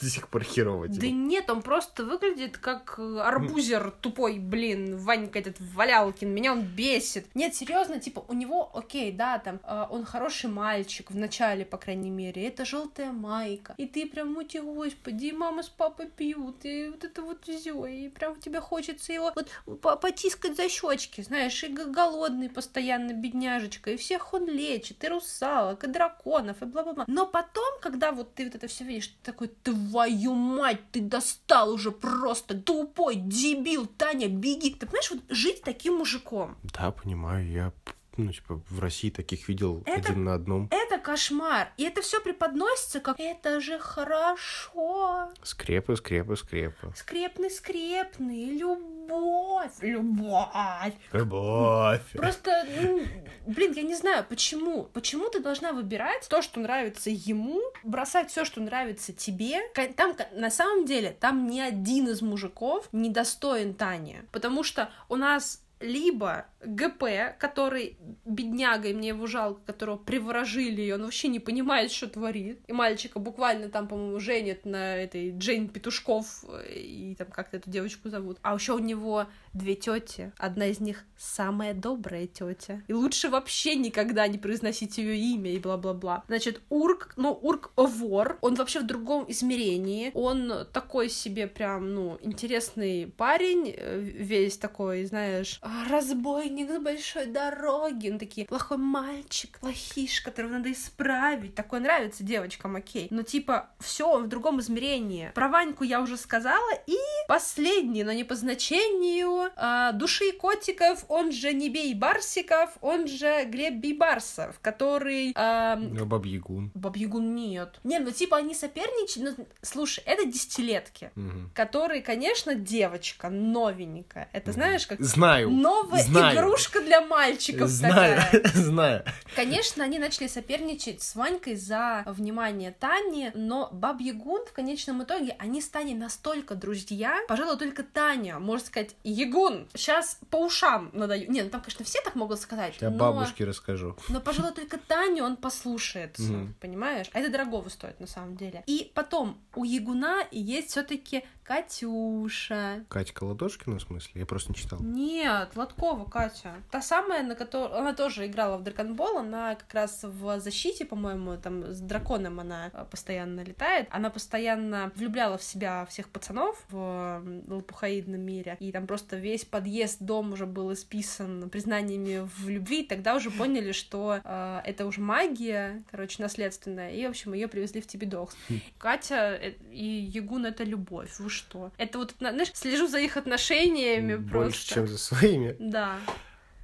до сих пор херово. Типа. Да нет, он просто выглядит как э, арбузер тупой, блин, Ванька этот Валялкин, меня он бесит. Нет, серьезно, типа, у него, окей, да, там, э, он хороший мальчик, в начале, по крайней мере, это желтая майка, и ты прям, мути, господи, мама с папой пьют, и вот это вот все, и прям тебе хочется его вот потискать за щечки, знаешь, и голодный постоянно, бедняжечка, и всех он лечит, и русалок, и драконов, и бла-бла-бла. Но потом, когда вот ты вот это все видишь, ты такой, ты твою мать, ты достал уже просто, тупой дебил, Таня, беги. Ты понимаешь, вот жить таким мужиком. Да, понимаю, я ну, типа, в России таких видел это, один на одном. Это кошмар. И это все преподносится как это же хорошо. Скрепы, скрепы, скрепы. Скрепный, скрепный, любовь, любовь. Любовь. Просто, ну, блин, я не знаю, почему. Почему ты должна выбирать то, что нравится ему, бросать все, что нравится тебе. Там, на самом деле, там ни один из мужиков не достоин Тани. Потому что у нас либо ГП, который бедняга, и мне его жалко, которого приворожили, и он вообще не понимает, что творит. И мальчика буквально там, по-моему, женят на этой Джейн Петушков, и там как-то эту девочку зовут. А еще у него две тети. Одна из них самая добрая тетя. И лучше вообще никогда не произносить ее имя и бла-бла-бла. Значит, Урк, ну, Урк вор, он вообще в другом измерении. Он такой себе прям, ну, интересный парень, э, весь такой, знаешь, разбойник на большой дороге. Он такие, плохой мальчик, плохиш, которого надо исправить. Такой нравится девочкам, окей. Но типа, все он в другом измерении. Про Ваньку я уже сказала. И последний, но не по значению, э, Души котиков, он же не бей барсиков, он же Глеб Бибарсов, который... Э, ну, Бабьягун. Бабьягун нет. Не, ну типа они соперничают, ну, слушай, это десятилетки, угу. которые, конечно, девочка новенькая. Это угу. знаешь, как... Знаю. Новая знаю. игрушка для мальчиков знаю. такая. *laughs* Знаю. Конечно, они начали соперничать с Ванькой за внимание Тани, но Бабьягун в конечном итоге, они с Таней настолько друзья, пожалуй, только Таня, можно сказать, Егор Егун, сейчас по ушам надаю. Не, ну там, конечно, все так могут сказать. Я но... бабушке расскажу. Но, пожалуй, только Таню он послушает, понимаешь? А это дорогого стоит на самом деле. И потом у Ягуна есть все-таки Катюша. Катька Ладошкина, в смысле? Я просто не читал. Нет, Лоткова Катя. Та самая, на которой... Она тоже играла в Драконбол, она как раз в защите, по-моему, там с драконом она э, постоянно летает. Она постоянно влюбляла в себя всех пацанов в лопухаидном мире. И там просто весь подъезд, дом уже был исписан признаниями в любви. И тогда уже поняли, что э, это уже магия, короче, наследственная. И, в общем, ее привезли в Тибидокс. Катя э, и Ягун — это любовь. Вы что? Это вот, знаешь, слежу за их отношениями Больше, просто. чем за своими. Да.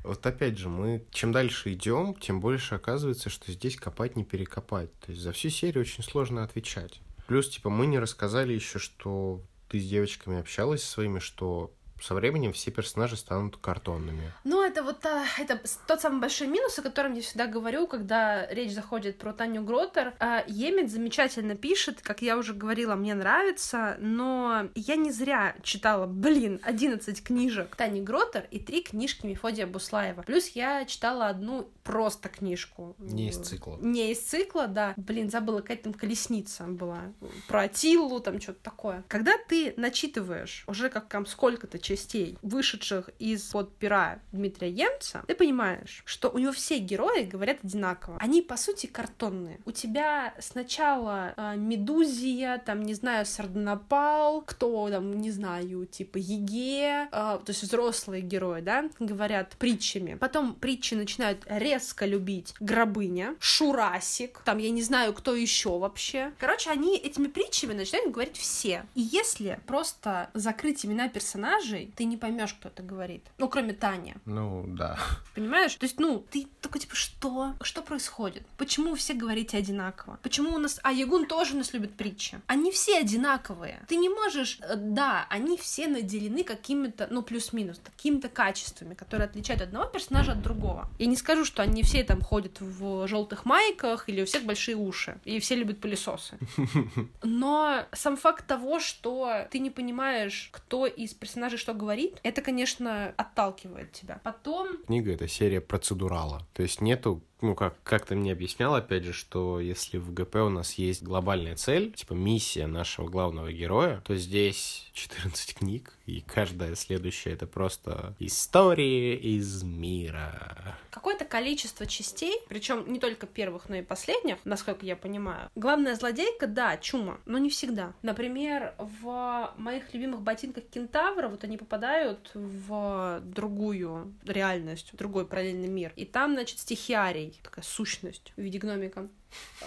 Вот опять же, мы чем дальше идем, тем больше оказывается, что здесь копать не перекопать. То есть за всю серию очень сложно отвечать. Плюс, типа, мы не рассказали еще, что ты с девочками общалась со своими, что со временем все персонажи станут картонными. Ну, это вот та- это тот самый большой минус, о котором я всегда говорю, когда речь заходит про Таню Гротер. А, Емец замечательно пишет, как я уже говорила, мне нравится, но я не зря читала, блин, 11 книжек Тани Гротер и три книжки Мефодия Буслаева. Плюс я читала одну просто книжку. Не из цикла. Не из цикла, да. Блин, забыла, какая там колесница была. Про Атиллу, там что-то такое. Когда ты начитываешь уже как там сколько-то частей, вышедших из-под пера Дмитрия Емца, ты понимаешь, что у него все герои говорят одинаково. Они, по сути, картонные. У тебя сначала э, Медузия, там, не знаю, Сардонапал, кто там, не знаю, типа Еге, э, то есть взрослые герои, да, говорят притчами. Потом притчи начинают резко любить Гробыня, Шурасик, там, я не знаю, кто еще вообще. Короче, они этими притчами начинают говорить все. И если просто закрыть имена персонажей, ты не поймешь, кто это говорит. Ну, кроме Тани. Ну, да. Понимаешь? То есть, ну, ты такой, типа, что? Что происходит? Почему все говорите одинаково? Почему у нас... А Ягун тоже у нас любит притчи. Они все одинаковые. Ты не можешь... э, Да, они все наделены какими-то, ну, плюс-минус, какими-то качествами, которые отличают одного персонажа от другого. Я не скажу, что они все там ходят в желтых майках или у всех большие уши, и все любят пылесосы. *laughs* Но сам факт того, что ты не понимаешь, кто из персонажей что говорит, это, конечно, отталкивает тебя. Потом Книга — это серия процедурала. То есть нету, ну, как, как ты мне объяснял, опять же, что если в ГП у нас есть глобальная цель, типа миссия нашего главного героя, то здесь 14 книг, и каждая следующая — это просто истории из мира. какое-то количество частей, причем не только первых, но и последних, насколько я понимаю. Главная злодейка, да, чума, но не всегда. Например, в моих любимых ботинках кентавра вот они попадают в другую реальность, в другой параллельный мир. И там, значит, стихиарий, такая сущность в виде гномика.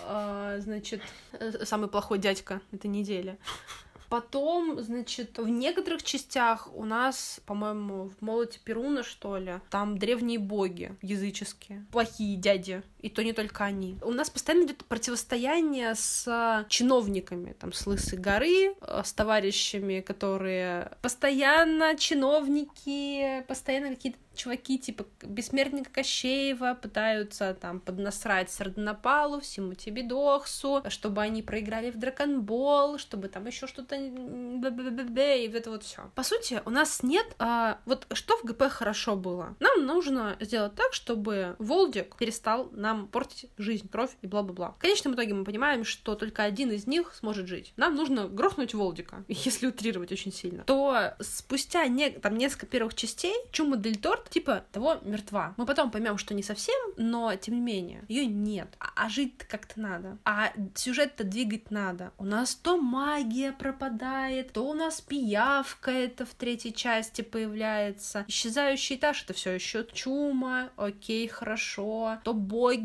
А, Значит, э, самый плохой дядька этой недели. Потом, значит, в некоторых частях у нас, по-моему, в молоте Перуна, что ли, там древние боги языческие, плохие дяди и то не только они. У нас постоянно идет противостояние с чиновниками, там, с Лысой горы, э, с товарищами, которые постоянно чиновники, постоянно какие-то чуваки типа Бессмертника Кощеева пытаются там поднасрать Сардонапалу, всему тебе Дохсу, чтобы они проиграли в Драконбол, чтобы там еще что-то и вот это вот все. По сути, у нас нет... А, вот что в ГП хорошо было? Нам нужно сделать так, чтобы Волдик перестал нам портить жизнь, кровь и бла-бла-бла. В конечном итоге мы понимаем, что только один из них сможет жить. Нам нужно грохнуть Волдика, *laughs* если утрировать очень сильно. То спустя не, там несколько первых частей Чума Дель Торт типа того мертва. Мы потом поймем, что не совсем, но тем не менее, ее нет. А, а жить как-то надо. А сюжет-то двигать надо. У нас то магия пропадает, то у нас пиявка это в третьей части появляется. Исчезающий этаж это все еще чума. Окей, хорошо. То боги,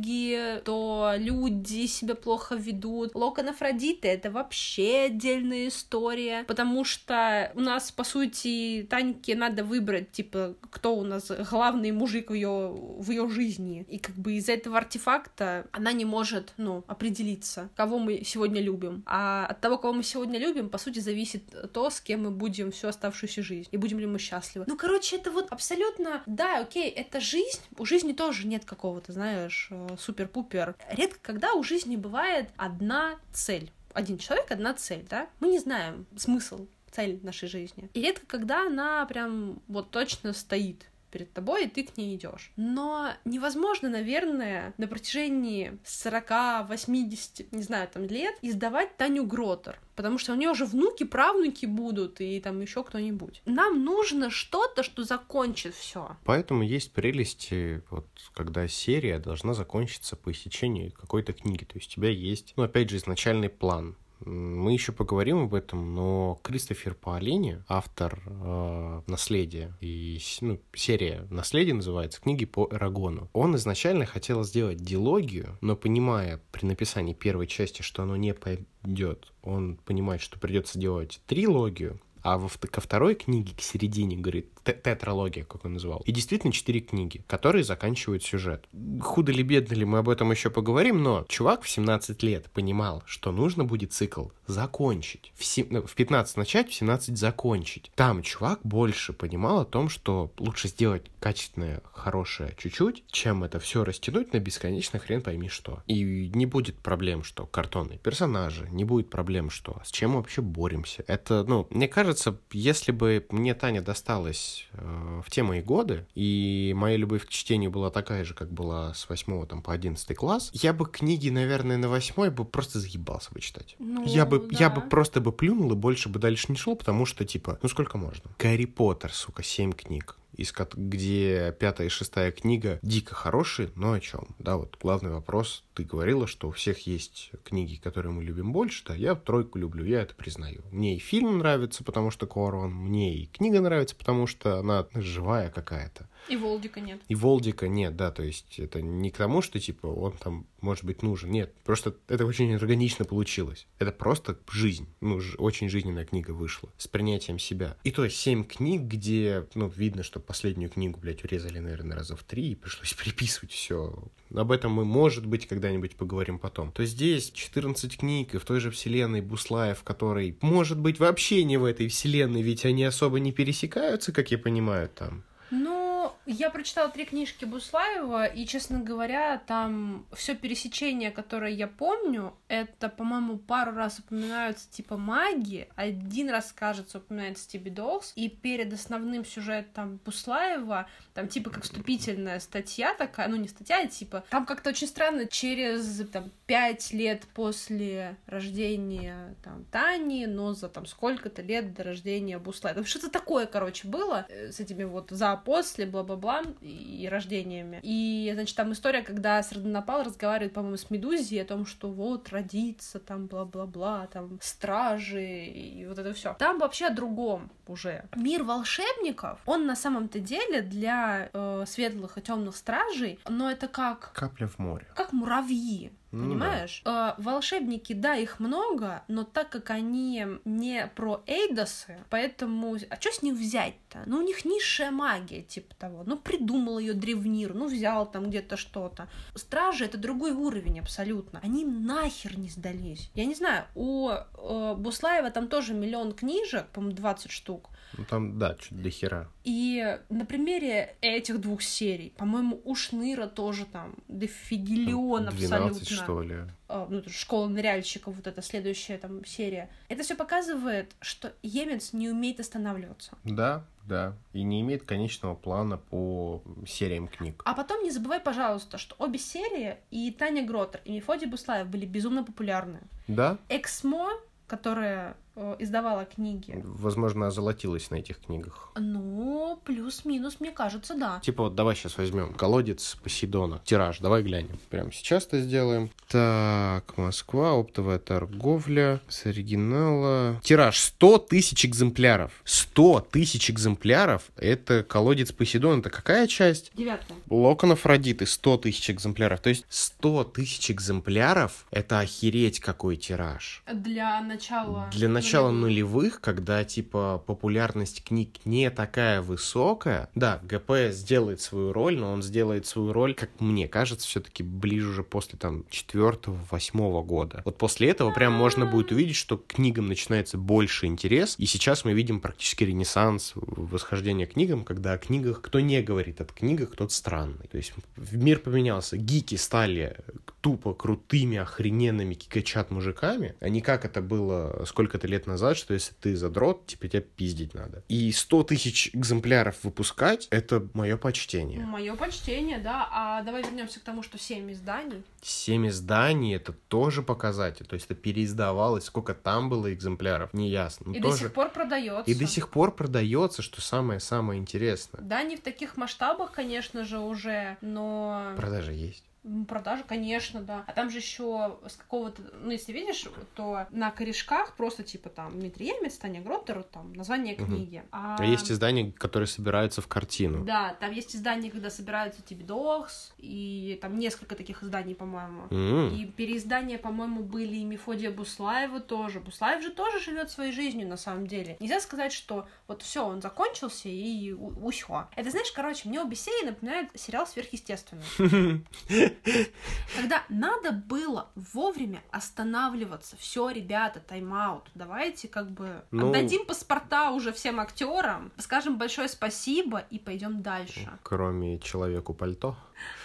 то люди себя плохо ведут. Локон Афродиты это вообще отдельная история, потому что у нас, по сути, Таньке надо выбрать, типа, кто у нас главный мужик в ее, в ее жизни. И как бы из-за этого артефакта она не может, ну, определиться, кого мы сегодня любим. А от того, кого мы сегодня любим, по сути, зависит то, с кем мы будем всю оставшуюся жизнь. И будем ли мы счастливы. Ну, короче, это вот абсолютно... Да, окей, это жизнь. У жизни тоже нет какого-то, знаешь, э, супер-пупер. Редко когда у жизни бывает одна цель один человек, одна цель, да? Мы не знаем смысл цель нашей жизни. И редко когда она прям вот точно стоит перед тобой, и ты к ней идешь. Но невозможно, наверное, на протяжении 40, 80, не знаю, там лет издавать Таню Гротер, потому что у нее уже внуки, правнуки будут, и там еще кто-нибудь. Нам нужно что-то, что закончит все. Поэтому есть прелести, вот когда серия должна закончиться по истечении какой-то книги. То есть у тебя есть, ну, опять же, изначальный план мы еще поговорим об этом, но Кристофер Паолини, автор э, «Наследия», и ну, серия «Наследие» называется, книги по Эрагону, он изначально хотел сделать дилогию, но понимая при написании первой части, что оно не пойдет, он понимает, что придется делать трилогию, а во, ко второй книге, к середине, говорит, тетралогия, как он называл. И действительно четыре книги, которые заканчивают сюжет. Худо ли, бедно ли, мы об этом еще поговорим, но чувак в 17 лет понимал, что нужно будет цикл закончить. В, 7, ну, в 15 начать, в 17 закончить. Там чувак больше понимал о том, что лучше сделать качественное, хорошее чуть-чуть, чем это все растянуть на бесконечно хрен пойми что. И не будет проблем, что картонные персонажи, не будет проблем, что с чем мы вообще боремся. Это, ну, мне кажется, если бы мне Таня досталась э, в те мои годы, и моя любовь к чтению была такая же, как была с 8 там, по 11 класс, я бы книги, наверное, на 8 бы просто заебался бы читать. Ну, я бы, да. я бы просто бы плюнул и больше бы дальше не шел, потому что, типа, ну сколько можно? Гарри Поттер, сука, 7 книг из, где пятая и шестая книга дико хорошие, но о чем? Да, вот главный вопрос. Ты говорила, что у всех есть книги, которые мы любим больше, да, я тройку люблю, я это признаю. Мне и фильм нравится, потому что Корван, мне и книга нравится, потому что она живая какая-то. И Волдика нет. И Волдика нет, да, то есть это не к тому, что, типа, он там может быть нужен, нет, просто это очень органично получилось. Это просто жизнь, ну, очень жизненная книга вышла с принятием себя. И то есть семь книг, где, ну, видно, что последнюю книгу, блядь, урезали, наверное, раза в три, и пришлось *laughs* переписывать все. Об этом мы, может быть, когда-нибудь поговорим потом. То здесь 14 книг, и в той же вселенной Буслаев, который, может быть, вообще не в этой вселенной, ведь они особо не пересекаются, как я понимаю, там. Я прочитала три книжки Буслаева, и, честно говоря, там все пересечение, которое я помню, это, по-моему, пару раз упоминаются типа маги, один раз, кажется, упоминается Стиби Долс, и перед основным сюжетом Буслаева, там типа как вступительная статья такая, ну не статья, а типа, там как-то очень странно, через там пять лет после рождения там Тани, но за там сколько-то лет до рождения Буслаева. Что-то такое, короче, было э, с этими вот за-после, бла-бла бла и рождениями. И, значит, там история, когда Сардонапал разговаривает, по-моему, с Медузией о том, что вот родится там бла-бла-бла, там стражи и вот это все. Там вообще о другом уже. Мир волшебников, он на самом-то деле для э, светлых и темных стражей, но это как... Капля в море. Как муравьи. Ну Понимаешь? Э, волшебники, да, их много, но так как они не про Эйдосы, поэтому... А что с них взять-то? Ну, у них низшая магия, типа того. Ну, придумал ее древнир, ну, взял там где-то что-то. Стражи — это другой уровень абсолютно. Они нахер не сдались. Я не знаю, у э, Буслаева там тоже миллион книжек, по-моему, 20 штук. Ну там, да, чуть до хера. И на примере этих двух серий, по-моему, у Шныра тоже там дофигелион 12, абсолютно. что ли. А, ну, школа ныряльщиков, вот эта следующая там серия. Это все показывает, что Емец не умеет останавливаться. Да, да. И не имеет конечного плана по сериям книг. А потом не забывай, пожалуйста, что обе серии, и Таня Гротер, и Мефодий Буслаев были безумно популярны. Да, Эксмо, которая издавала книги, возможно, озолотилась на этих книгах. ну, плюс-минус, мне кажется, да. Типа вот давай сейчас возьмем колодец Посейдона. Тираж, давай глянем. Прямо сейчас это сделаем. Так, Москва, оптовая торговля с оригинала. Тираж 100 тысяч экземпляров. 100 тысяч экземпляров. Это колодец Посейдона. Это какая часть? Девятое. Локон Афродиты 100 тысяч экземпляров. То есть 100 тысяч экземпляров — это охереть какой тираж. Для начала... Для начала нулевых. нулевых, когда, типа, популярность книг не такая высокая, да, ГП сделает свою роль, но он сделает свою роль, как мне кажется, все-таки ближе уже после, там, четвертого, восьмого года. Вот после этого прям можно будет увидеть, что к книгам начинается больше интерес, и сейчас мы видим практически ренессанс восхождения к книгам, когда о книгах, кто не говорит о книгах, тот странный. То есть мир поменялся, гики стали тупо крутыми, охрененными кикачат мужиками, а не как это было сколько-то лет назад, что если ты задрот, типа тебя пиздить надо. И 100 тысяч экземпляров выпускать, это мое почтение. Мое почтение, да. А давай вернемся к тому, что семь изданий. Семь изданий, это тоже показатель. То есть это переиздавалось, сколько там было экземпляров, не ясно. Ну, и тоже... до сих пор продается. И до сих пор продается, что самое-самое интересное. Да, не в таких масштабах, конечно же, уже, но Продажа есть. Продажи, конечно, да. А там же еще с какого-то, ну, если видишь, то на корешках просто типа там Дмитрий Емец, Таня Гроттер, там название книги. А, А есть издания, которые собираются в картину. Да, там есть издания, когда собираются Тибидокс, и там несколько таких изданий, по-моему. М. И переиздания, по-моему, были и Мефодия Буслаева тоже. Буслаев же тоже живет своей жизнью, на самом деле. Нельзя сказать, что вот все, он закончился и усё. Это, знаешь, короче, мне обе серии напоминают сериал «Сверхъестественное». *laughs* Когда надо было вовремя останавливаться. Все, ребята, тайм-аут. Давайте как бы Ну- отдадим паспорта уже всем актерам, скажем большое спасибо и пойдем дальше. Кроме человеку пальто.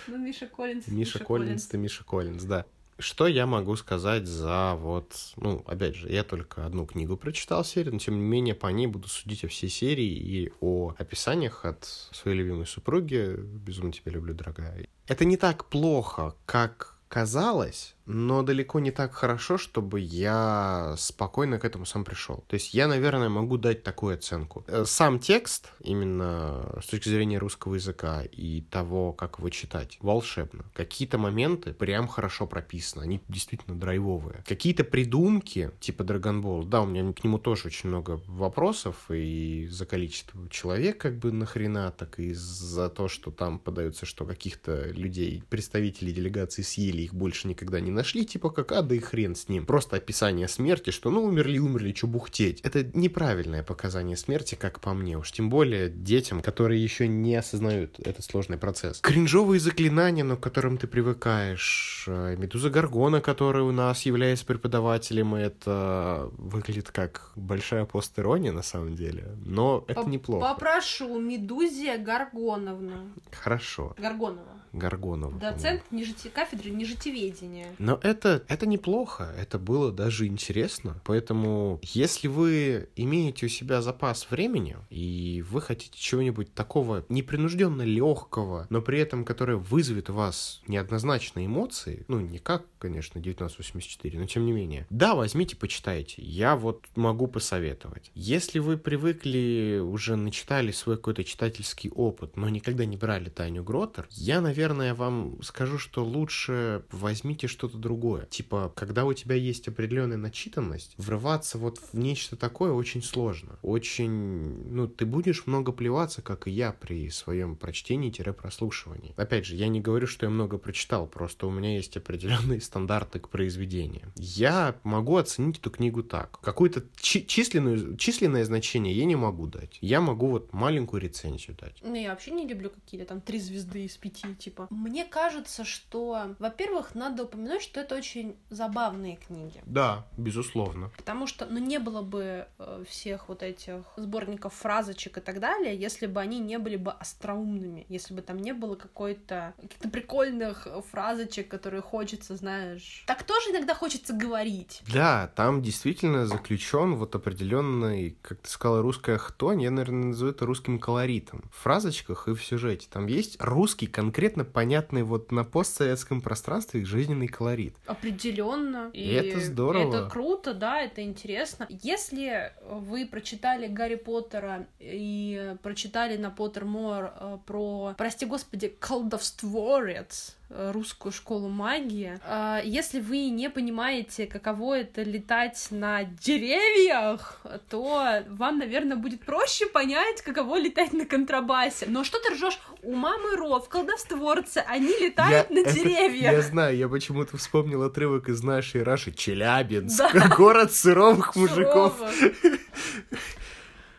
Ну, Миша Коллинз. Миша Коллинз, ты Миша Коллинз, да. Что я могу сказать за вот, ну, опять же, я только одну книгу прочитал серию, но тем не менее по ней буду судить о всей серии и о описаниях от своей любимой супруги. Безумно тебя люблю, дорогая. Это не так плохо, как казалось, но далеко не так хорошо, чтобы я спокойно к этому сам пришел. То есть я, наверное, могу дать такую оценку. Э, Сам текст, именно с точки зрения русского языка и того, как его читать, волшебно. Какие-то моменты прям хорошо прописаны, они действительно драйвовые. Какие-то придумки, типа Ball, да, у меня к нему тоже очень много вопросов, и за количество человек как бы нахрена, так и за то, что там подается, что каких-то людей, представителей делегации съели, их больше никогда не нашли, типа как, а да и хрен с ним. Просто описание смерти, что ну умерли, умерли, что бухтеть. Это неправильное показание смерти, как по мне, уж тем более детям, которые еще не осознают этот сложный процесс. Кринжовые заклинания, но к которым ты привыкаешь. Э, Медуза Гаргона, которая у нас является преподавателем, это выглядит как большая постерония на самом деле, но это Поп- неплохо. Попрошу, Медузия Гаргоновна. Хорошо. Гаргонова. Гаргонова. Доцент нежити... кафедры нежитеведения. Но это, это неплохо, это было даже интересно. Поэтому, если вы имеете у себя запас времени, и вы хотите чего-нибудь такого непринужденно легкого, но при этом которое вызовет у вас неоднозначные эмоции, ну, не как, конечно, 1984, но тем не менее, да, возьмите, почитайте. Я вот могу посоветовать. Если вы привыкли, уже начитали свой какой-то читательский опыт, но никогда не брали Таню Гротер, я, наверное, наверное, вам скажу, что лучше возьмите что-то другое. Типа, когда у тебя есть определенная начитанность, врываться вот в нечто такое очень сложно. Очень, ну, ты будешь много плеваться, как и я при своем прочтении-прослушивании. Опять же, я не говорю, что я много прочитал, просто у меня есть определенные стандарты к произведению. Я могу оценить эту книгу так. Какую-то чи- численную, численное значение я не могу дать. Я могу вот маленькую рецензию дать. Ну, я вообще не люблю какие-то там три звезды из пяти, типа. Мне кажется, что, во-первых, надо упомянуть, что это очень забавные книги. Да, безусловно. Потому что, ну, не было бы э, всех вот этих сборников фразочек и так далее, если бы они не были бы остроумными, если бы там не было какой-то каких-то прикольных фразочек, которые хочется, знаешь. Так тоже иногда хочется говорить. Да, там действительно заключен вот определенный, как ты сказала, русская хтонь, я, наверное, назову это русским колоритом. В фразочках и в сюжете. Там есть русский, конкретно понятный вот на постсоветском пространстве жизненный колорит. Определенно. И, и это здорово. Это круто, да, это интересно. Если вы прочитали Гарри Поттера и прочитали на Поттермор э, про, прости господи, колдовстворец, русскую школу магии. А, если вы не понимаете, каково это летать на деревьях, то вам, наверное, будет проще понять, каково летать на контрабасе. Но что ты ржешь? У мамы Ров, колдовстворцы, они летают я, на деревьях. Я знаю, я почему-то вспомнил отрывок из нашей Раши Челябинск, да. *laughs* город сыровых мужиков.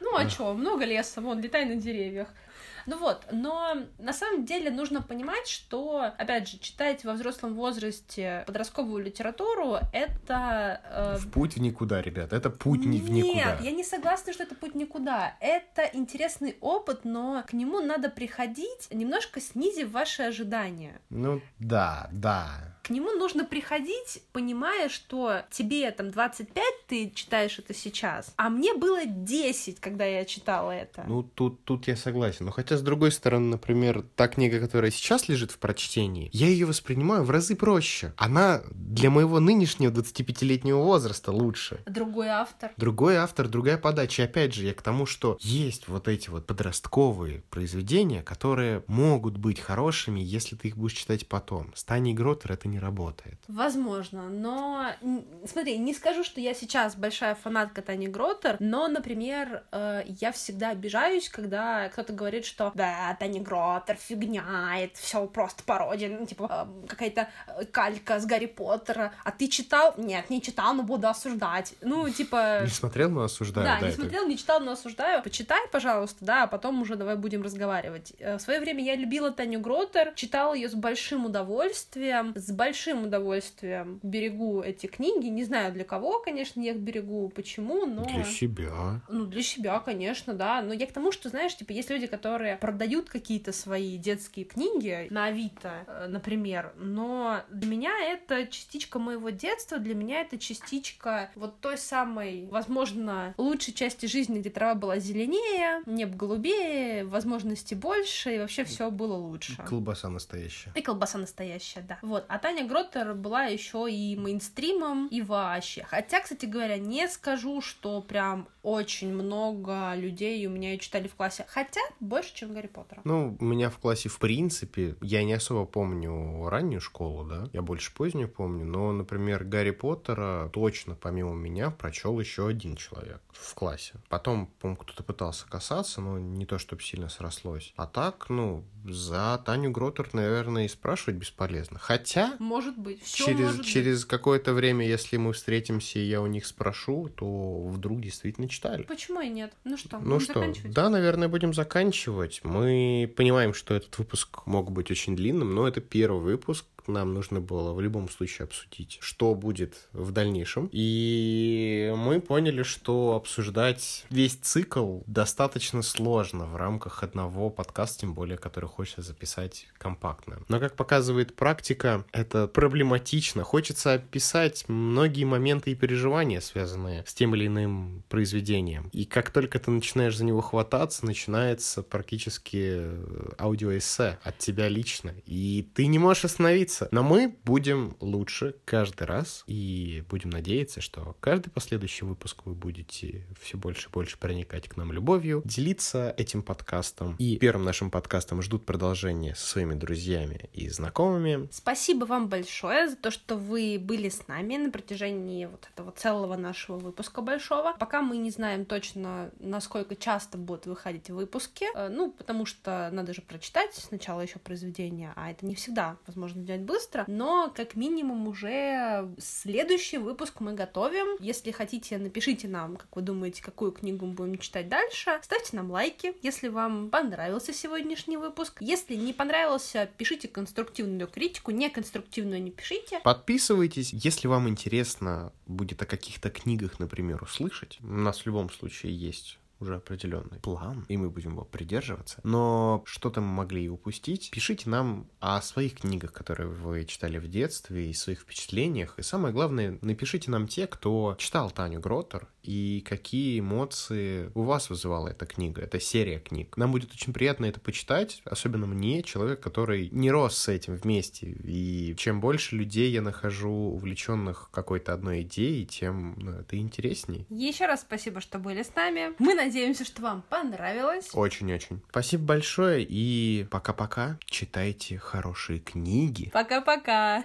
Ну а чё, много леса, вон, летай на деревьях. Ну вот, но на самом деле нужно понимать, что, опять же, читать во взрослом возрасте подростковую литературу — это... Э... В путь в никуда, ребят, это путь не в никуда. Нет, я не согласна, что это путь никуда. Это интересный опыт, но к нему надо приходить, немножко снизив ваши ожидания. Ну да, да к нему нужно приходить, понимая, что тебе там 25, ты читаешь это сейчас, а мне было 10, когда я читала это. Ну, тут, тут я согласен. Но хотя, с другой стороны, например, та книга, которая сейчас лежит в прочтении, я ее воспринимаю в разы проще. Она для моего нынешнего 25-летнего возраста лучше. Другой автор. Другой автор, другая подача. И опять же, я к тому, что есть вот эти вот подростковые произведения, которые могут быть хорошими, если ты их будешь читать потом. Стани Гротер — это не работает. Возможно, но смотри, не скажу, что я сейчас большая фанатка Тани Гротер, но, например, э, я всегда обижаюсь, когда кто-то говорит, что да, Тани Гротер фигня, это все просто пародия, ну, типа э, какая-то э, калька с Гарри Поттера, а ты читал? Нет, не читал, но буду осуждать. Ну, типа... *laughs* Не смотрел, но осуждаю. Да, да не это... смотрел, не читал, но осуждаю. Почитай, пожалуйста, да, а потом уже давай будем разговаривать. В свое время я любила Таню Гротер, читала ее с большим удовольствием, с большим удовольствием берегу эти книги. Не знаю для кого, конечно, я их берегу, почему, но... Для себя. Ну, для себя, конечно, да. Но я к тому, что, знаешь, типа, есть люди, которые продают какие-то свои детские книги на Авито, э, например, но для меня это частичка моего детства, для меня это частичка вот той самой, возможно, лучшей части жизни, где трава была зеленее, небо голубее, возможностей больше, и вообще все было лучше. И колбаса настоящая. И колбаса настоящая, да. Вот. А Таня Гроттер была еще и мейнстримом, и вообще. Хотя, кстати говоря, не скажу, что прям очень много людей у меня читали в классе. Хотя больше, чем Гарри Поттера. Ну, у меня в классе, в принципе, я не особо помню раннюю школу, да, я больше позднюю помню, но, например, Гарри Поттера точно помимо меня прочел еще один человек в классе. Потом, по-моему, кто-то пытался касаться, но не то, чтобы сильно срослось. А так, ну, за Таню Гротер, наверное, и спрашивать бесполезно. Хотя... Может быть. Всё через, может через какое-то время, если мы встретимся, и я у них спрошу, то вдруг действительно читали. Почему и нет? Ну что, ну что, да, наверное, будем заканчивать. Мы понимаем, что этот выпуск мог быть очень длинным, но это первый выпуск, нам нужно было в любом случае обсудить, что будет в дальнейшем. И мы поняли, что обсуждать весь цикл достаточно сложно в рамках одного подкаста, тем более, который хочется записать компактно. Но, как показывает практика, это проблематично. Хочется описать многие моменты и переживания, связанные с тем или иным произведением. И как только ты начинаешь за него хвататься, начинается практически аудиоэссе от тебя лично. И ты не можешь остановиться говорится. Но мы будем лучше каждый раз и будем надеяться, что каждый последующий выпуск вы будете все больше и больше проникать к нам любовью, делиться этим подкастом. И первым нашим подкастом ждут продолжение со своими друзьями и знакомыми. Спасибо вам большое за то, что вы были с нами на протяжении вот этого целого нашего выпуска большого. Пока мы не знаем точно, насколько часто будут выходить выпуски, э, ну, потому что надо же прочитать сначала еще произведение, а это не всегда возможно делать быстро, но как минимум уже следующий выпуск мы готовим. Если хотите, напишите нам, как вы думаете, какую книгу мы будем читать дальше. Ставьте нам лайки, если вам понравился сегодняшний выпуск. Если не понравился, пишите конструктивную критику, не конструктивную не пишите. Подписывайтесь, если вам интересно будет о каких-то книгах, например, услышать. У нас в любом случае есть уже определенный план, и мы будем его придерживаться. Но что-то мы могли и упустить. Пишите нам о своих книгах, которые вы читали в детстве, и своих впечатлениях. И самое главное, напишите нам те, кто читал Таню Гротер, и какие эмоции у вас вызывала эта книга, эта серия книг. Нам будет очень приятно это почитать, особенно мне, человек, который не рос с этим вместе. И чем больше людей я нахожу увлеченных какой-то одной идеей, тем ну, это интересней. Еще раз спасибо, что были с нами. Мы надеемся, что вам понравилось. Очень-очень. Спасибо большое и пока-пока. Читайте хорошие книги. Пока-пока.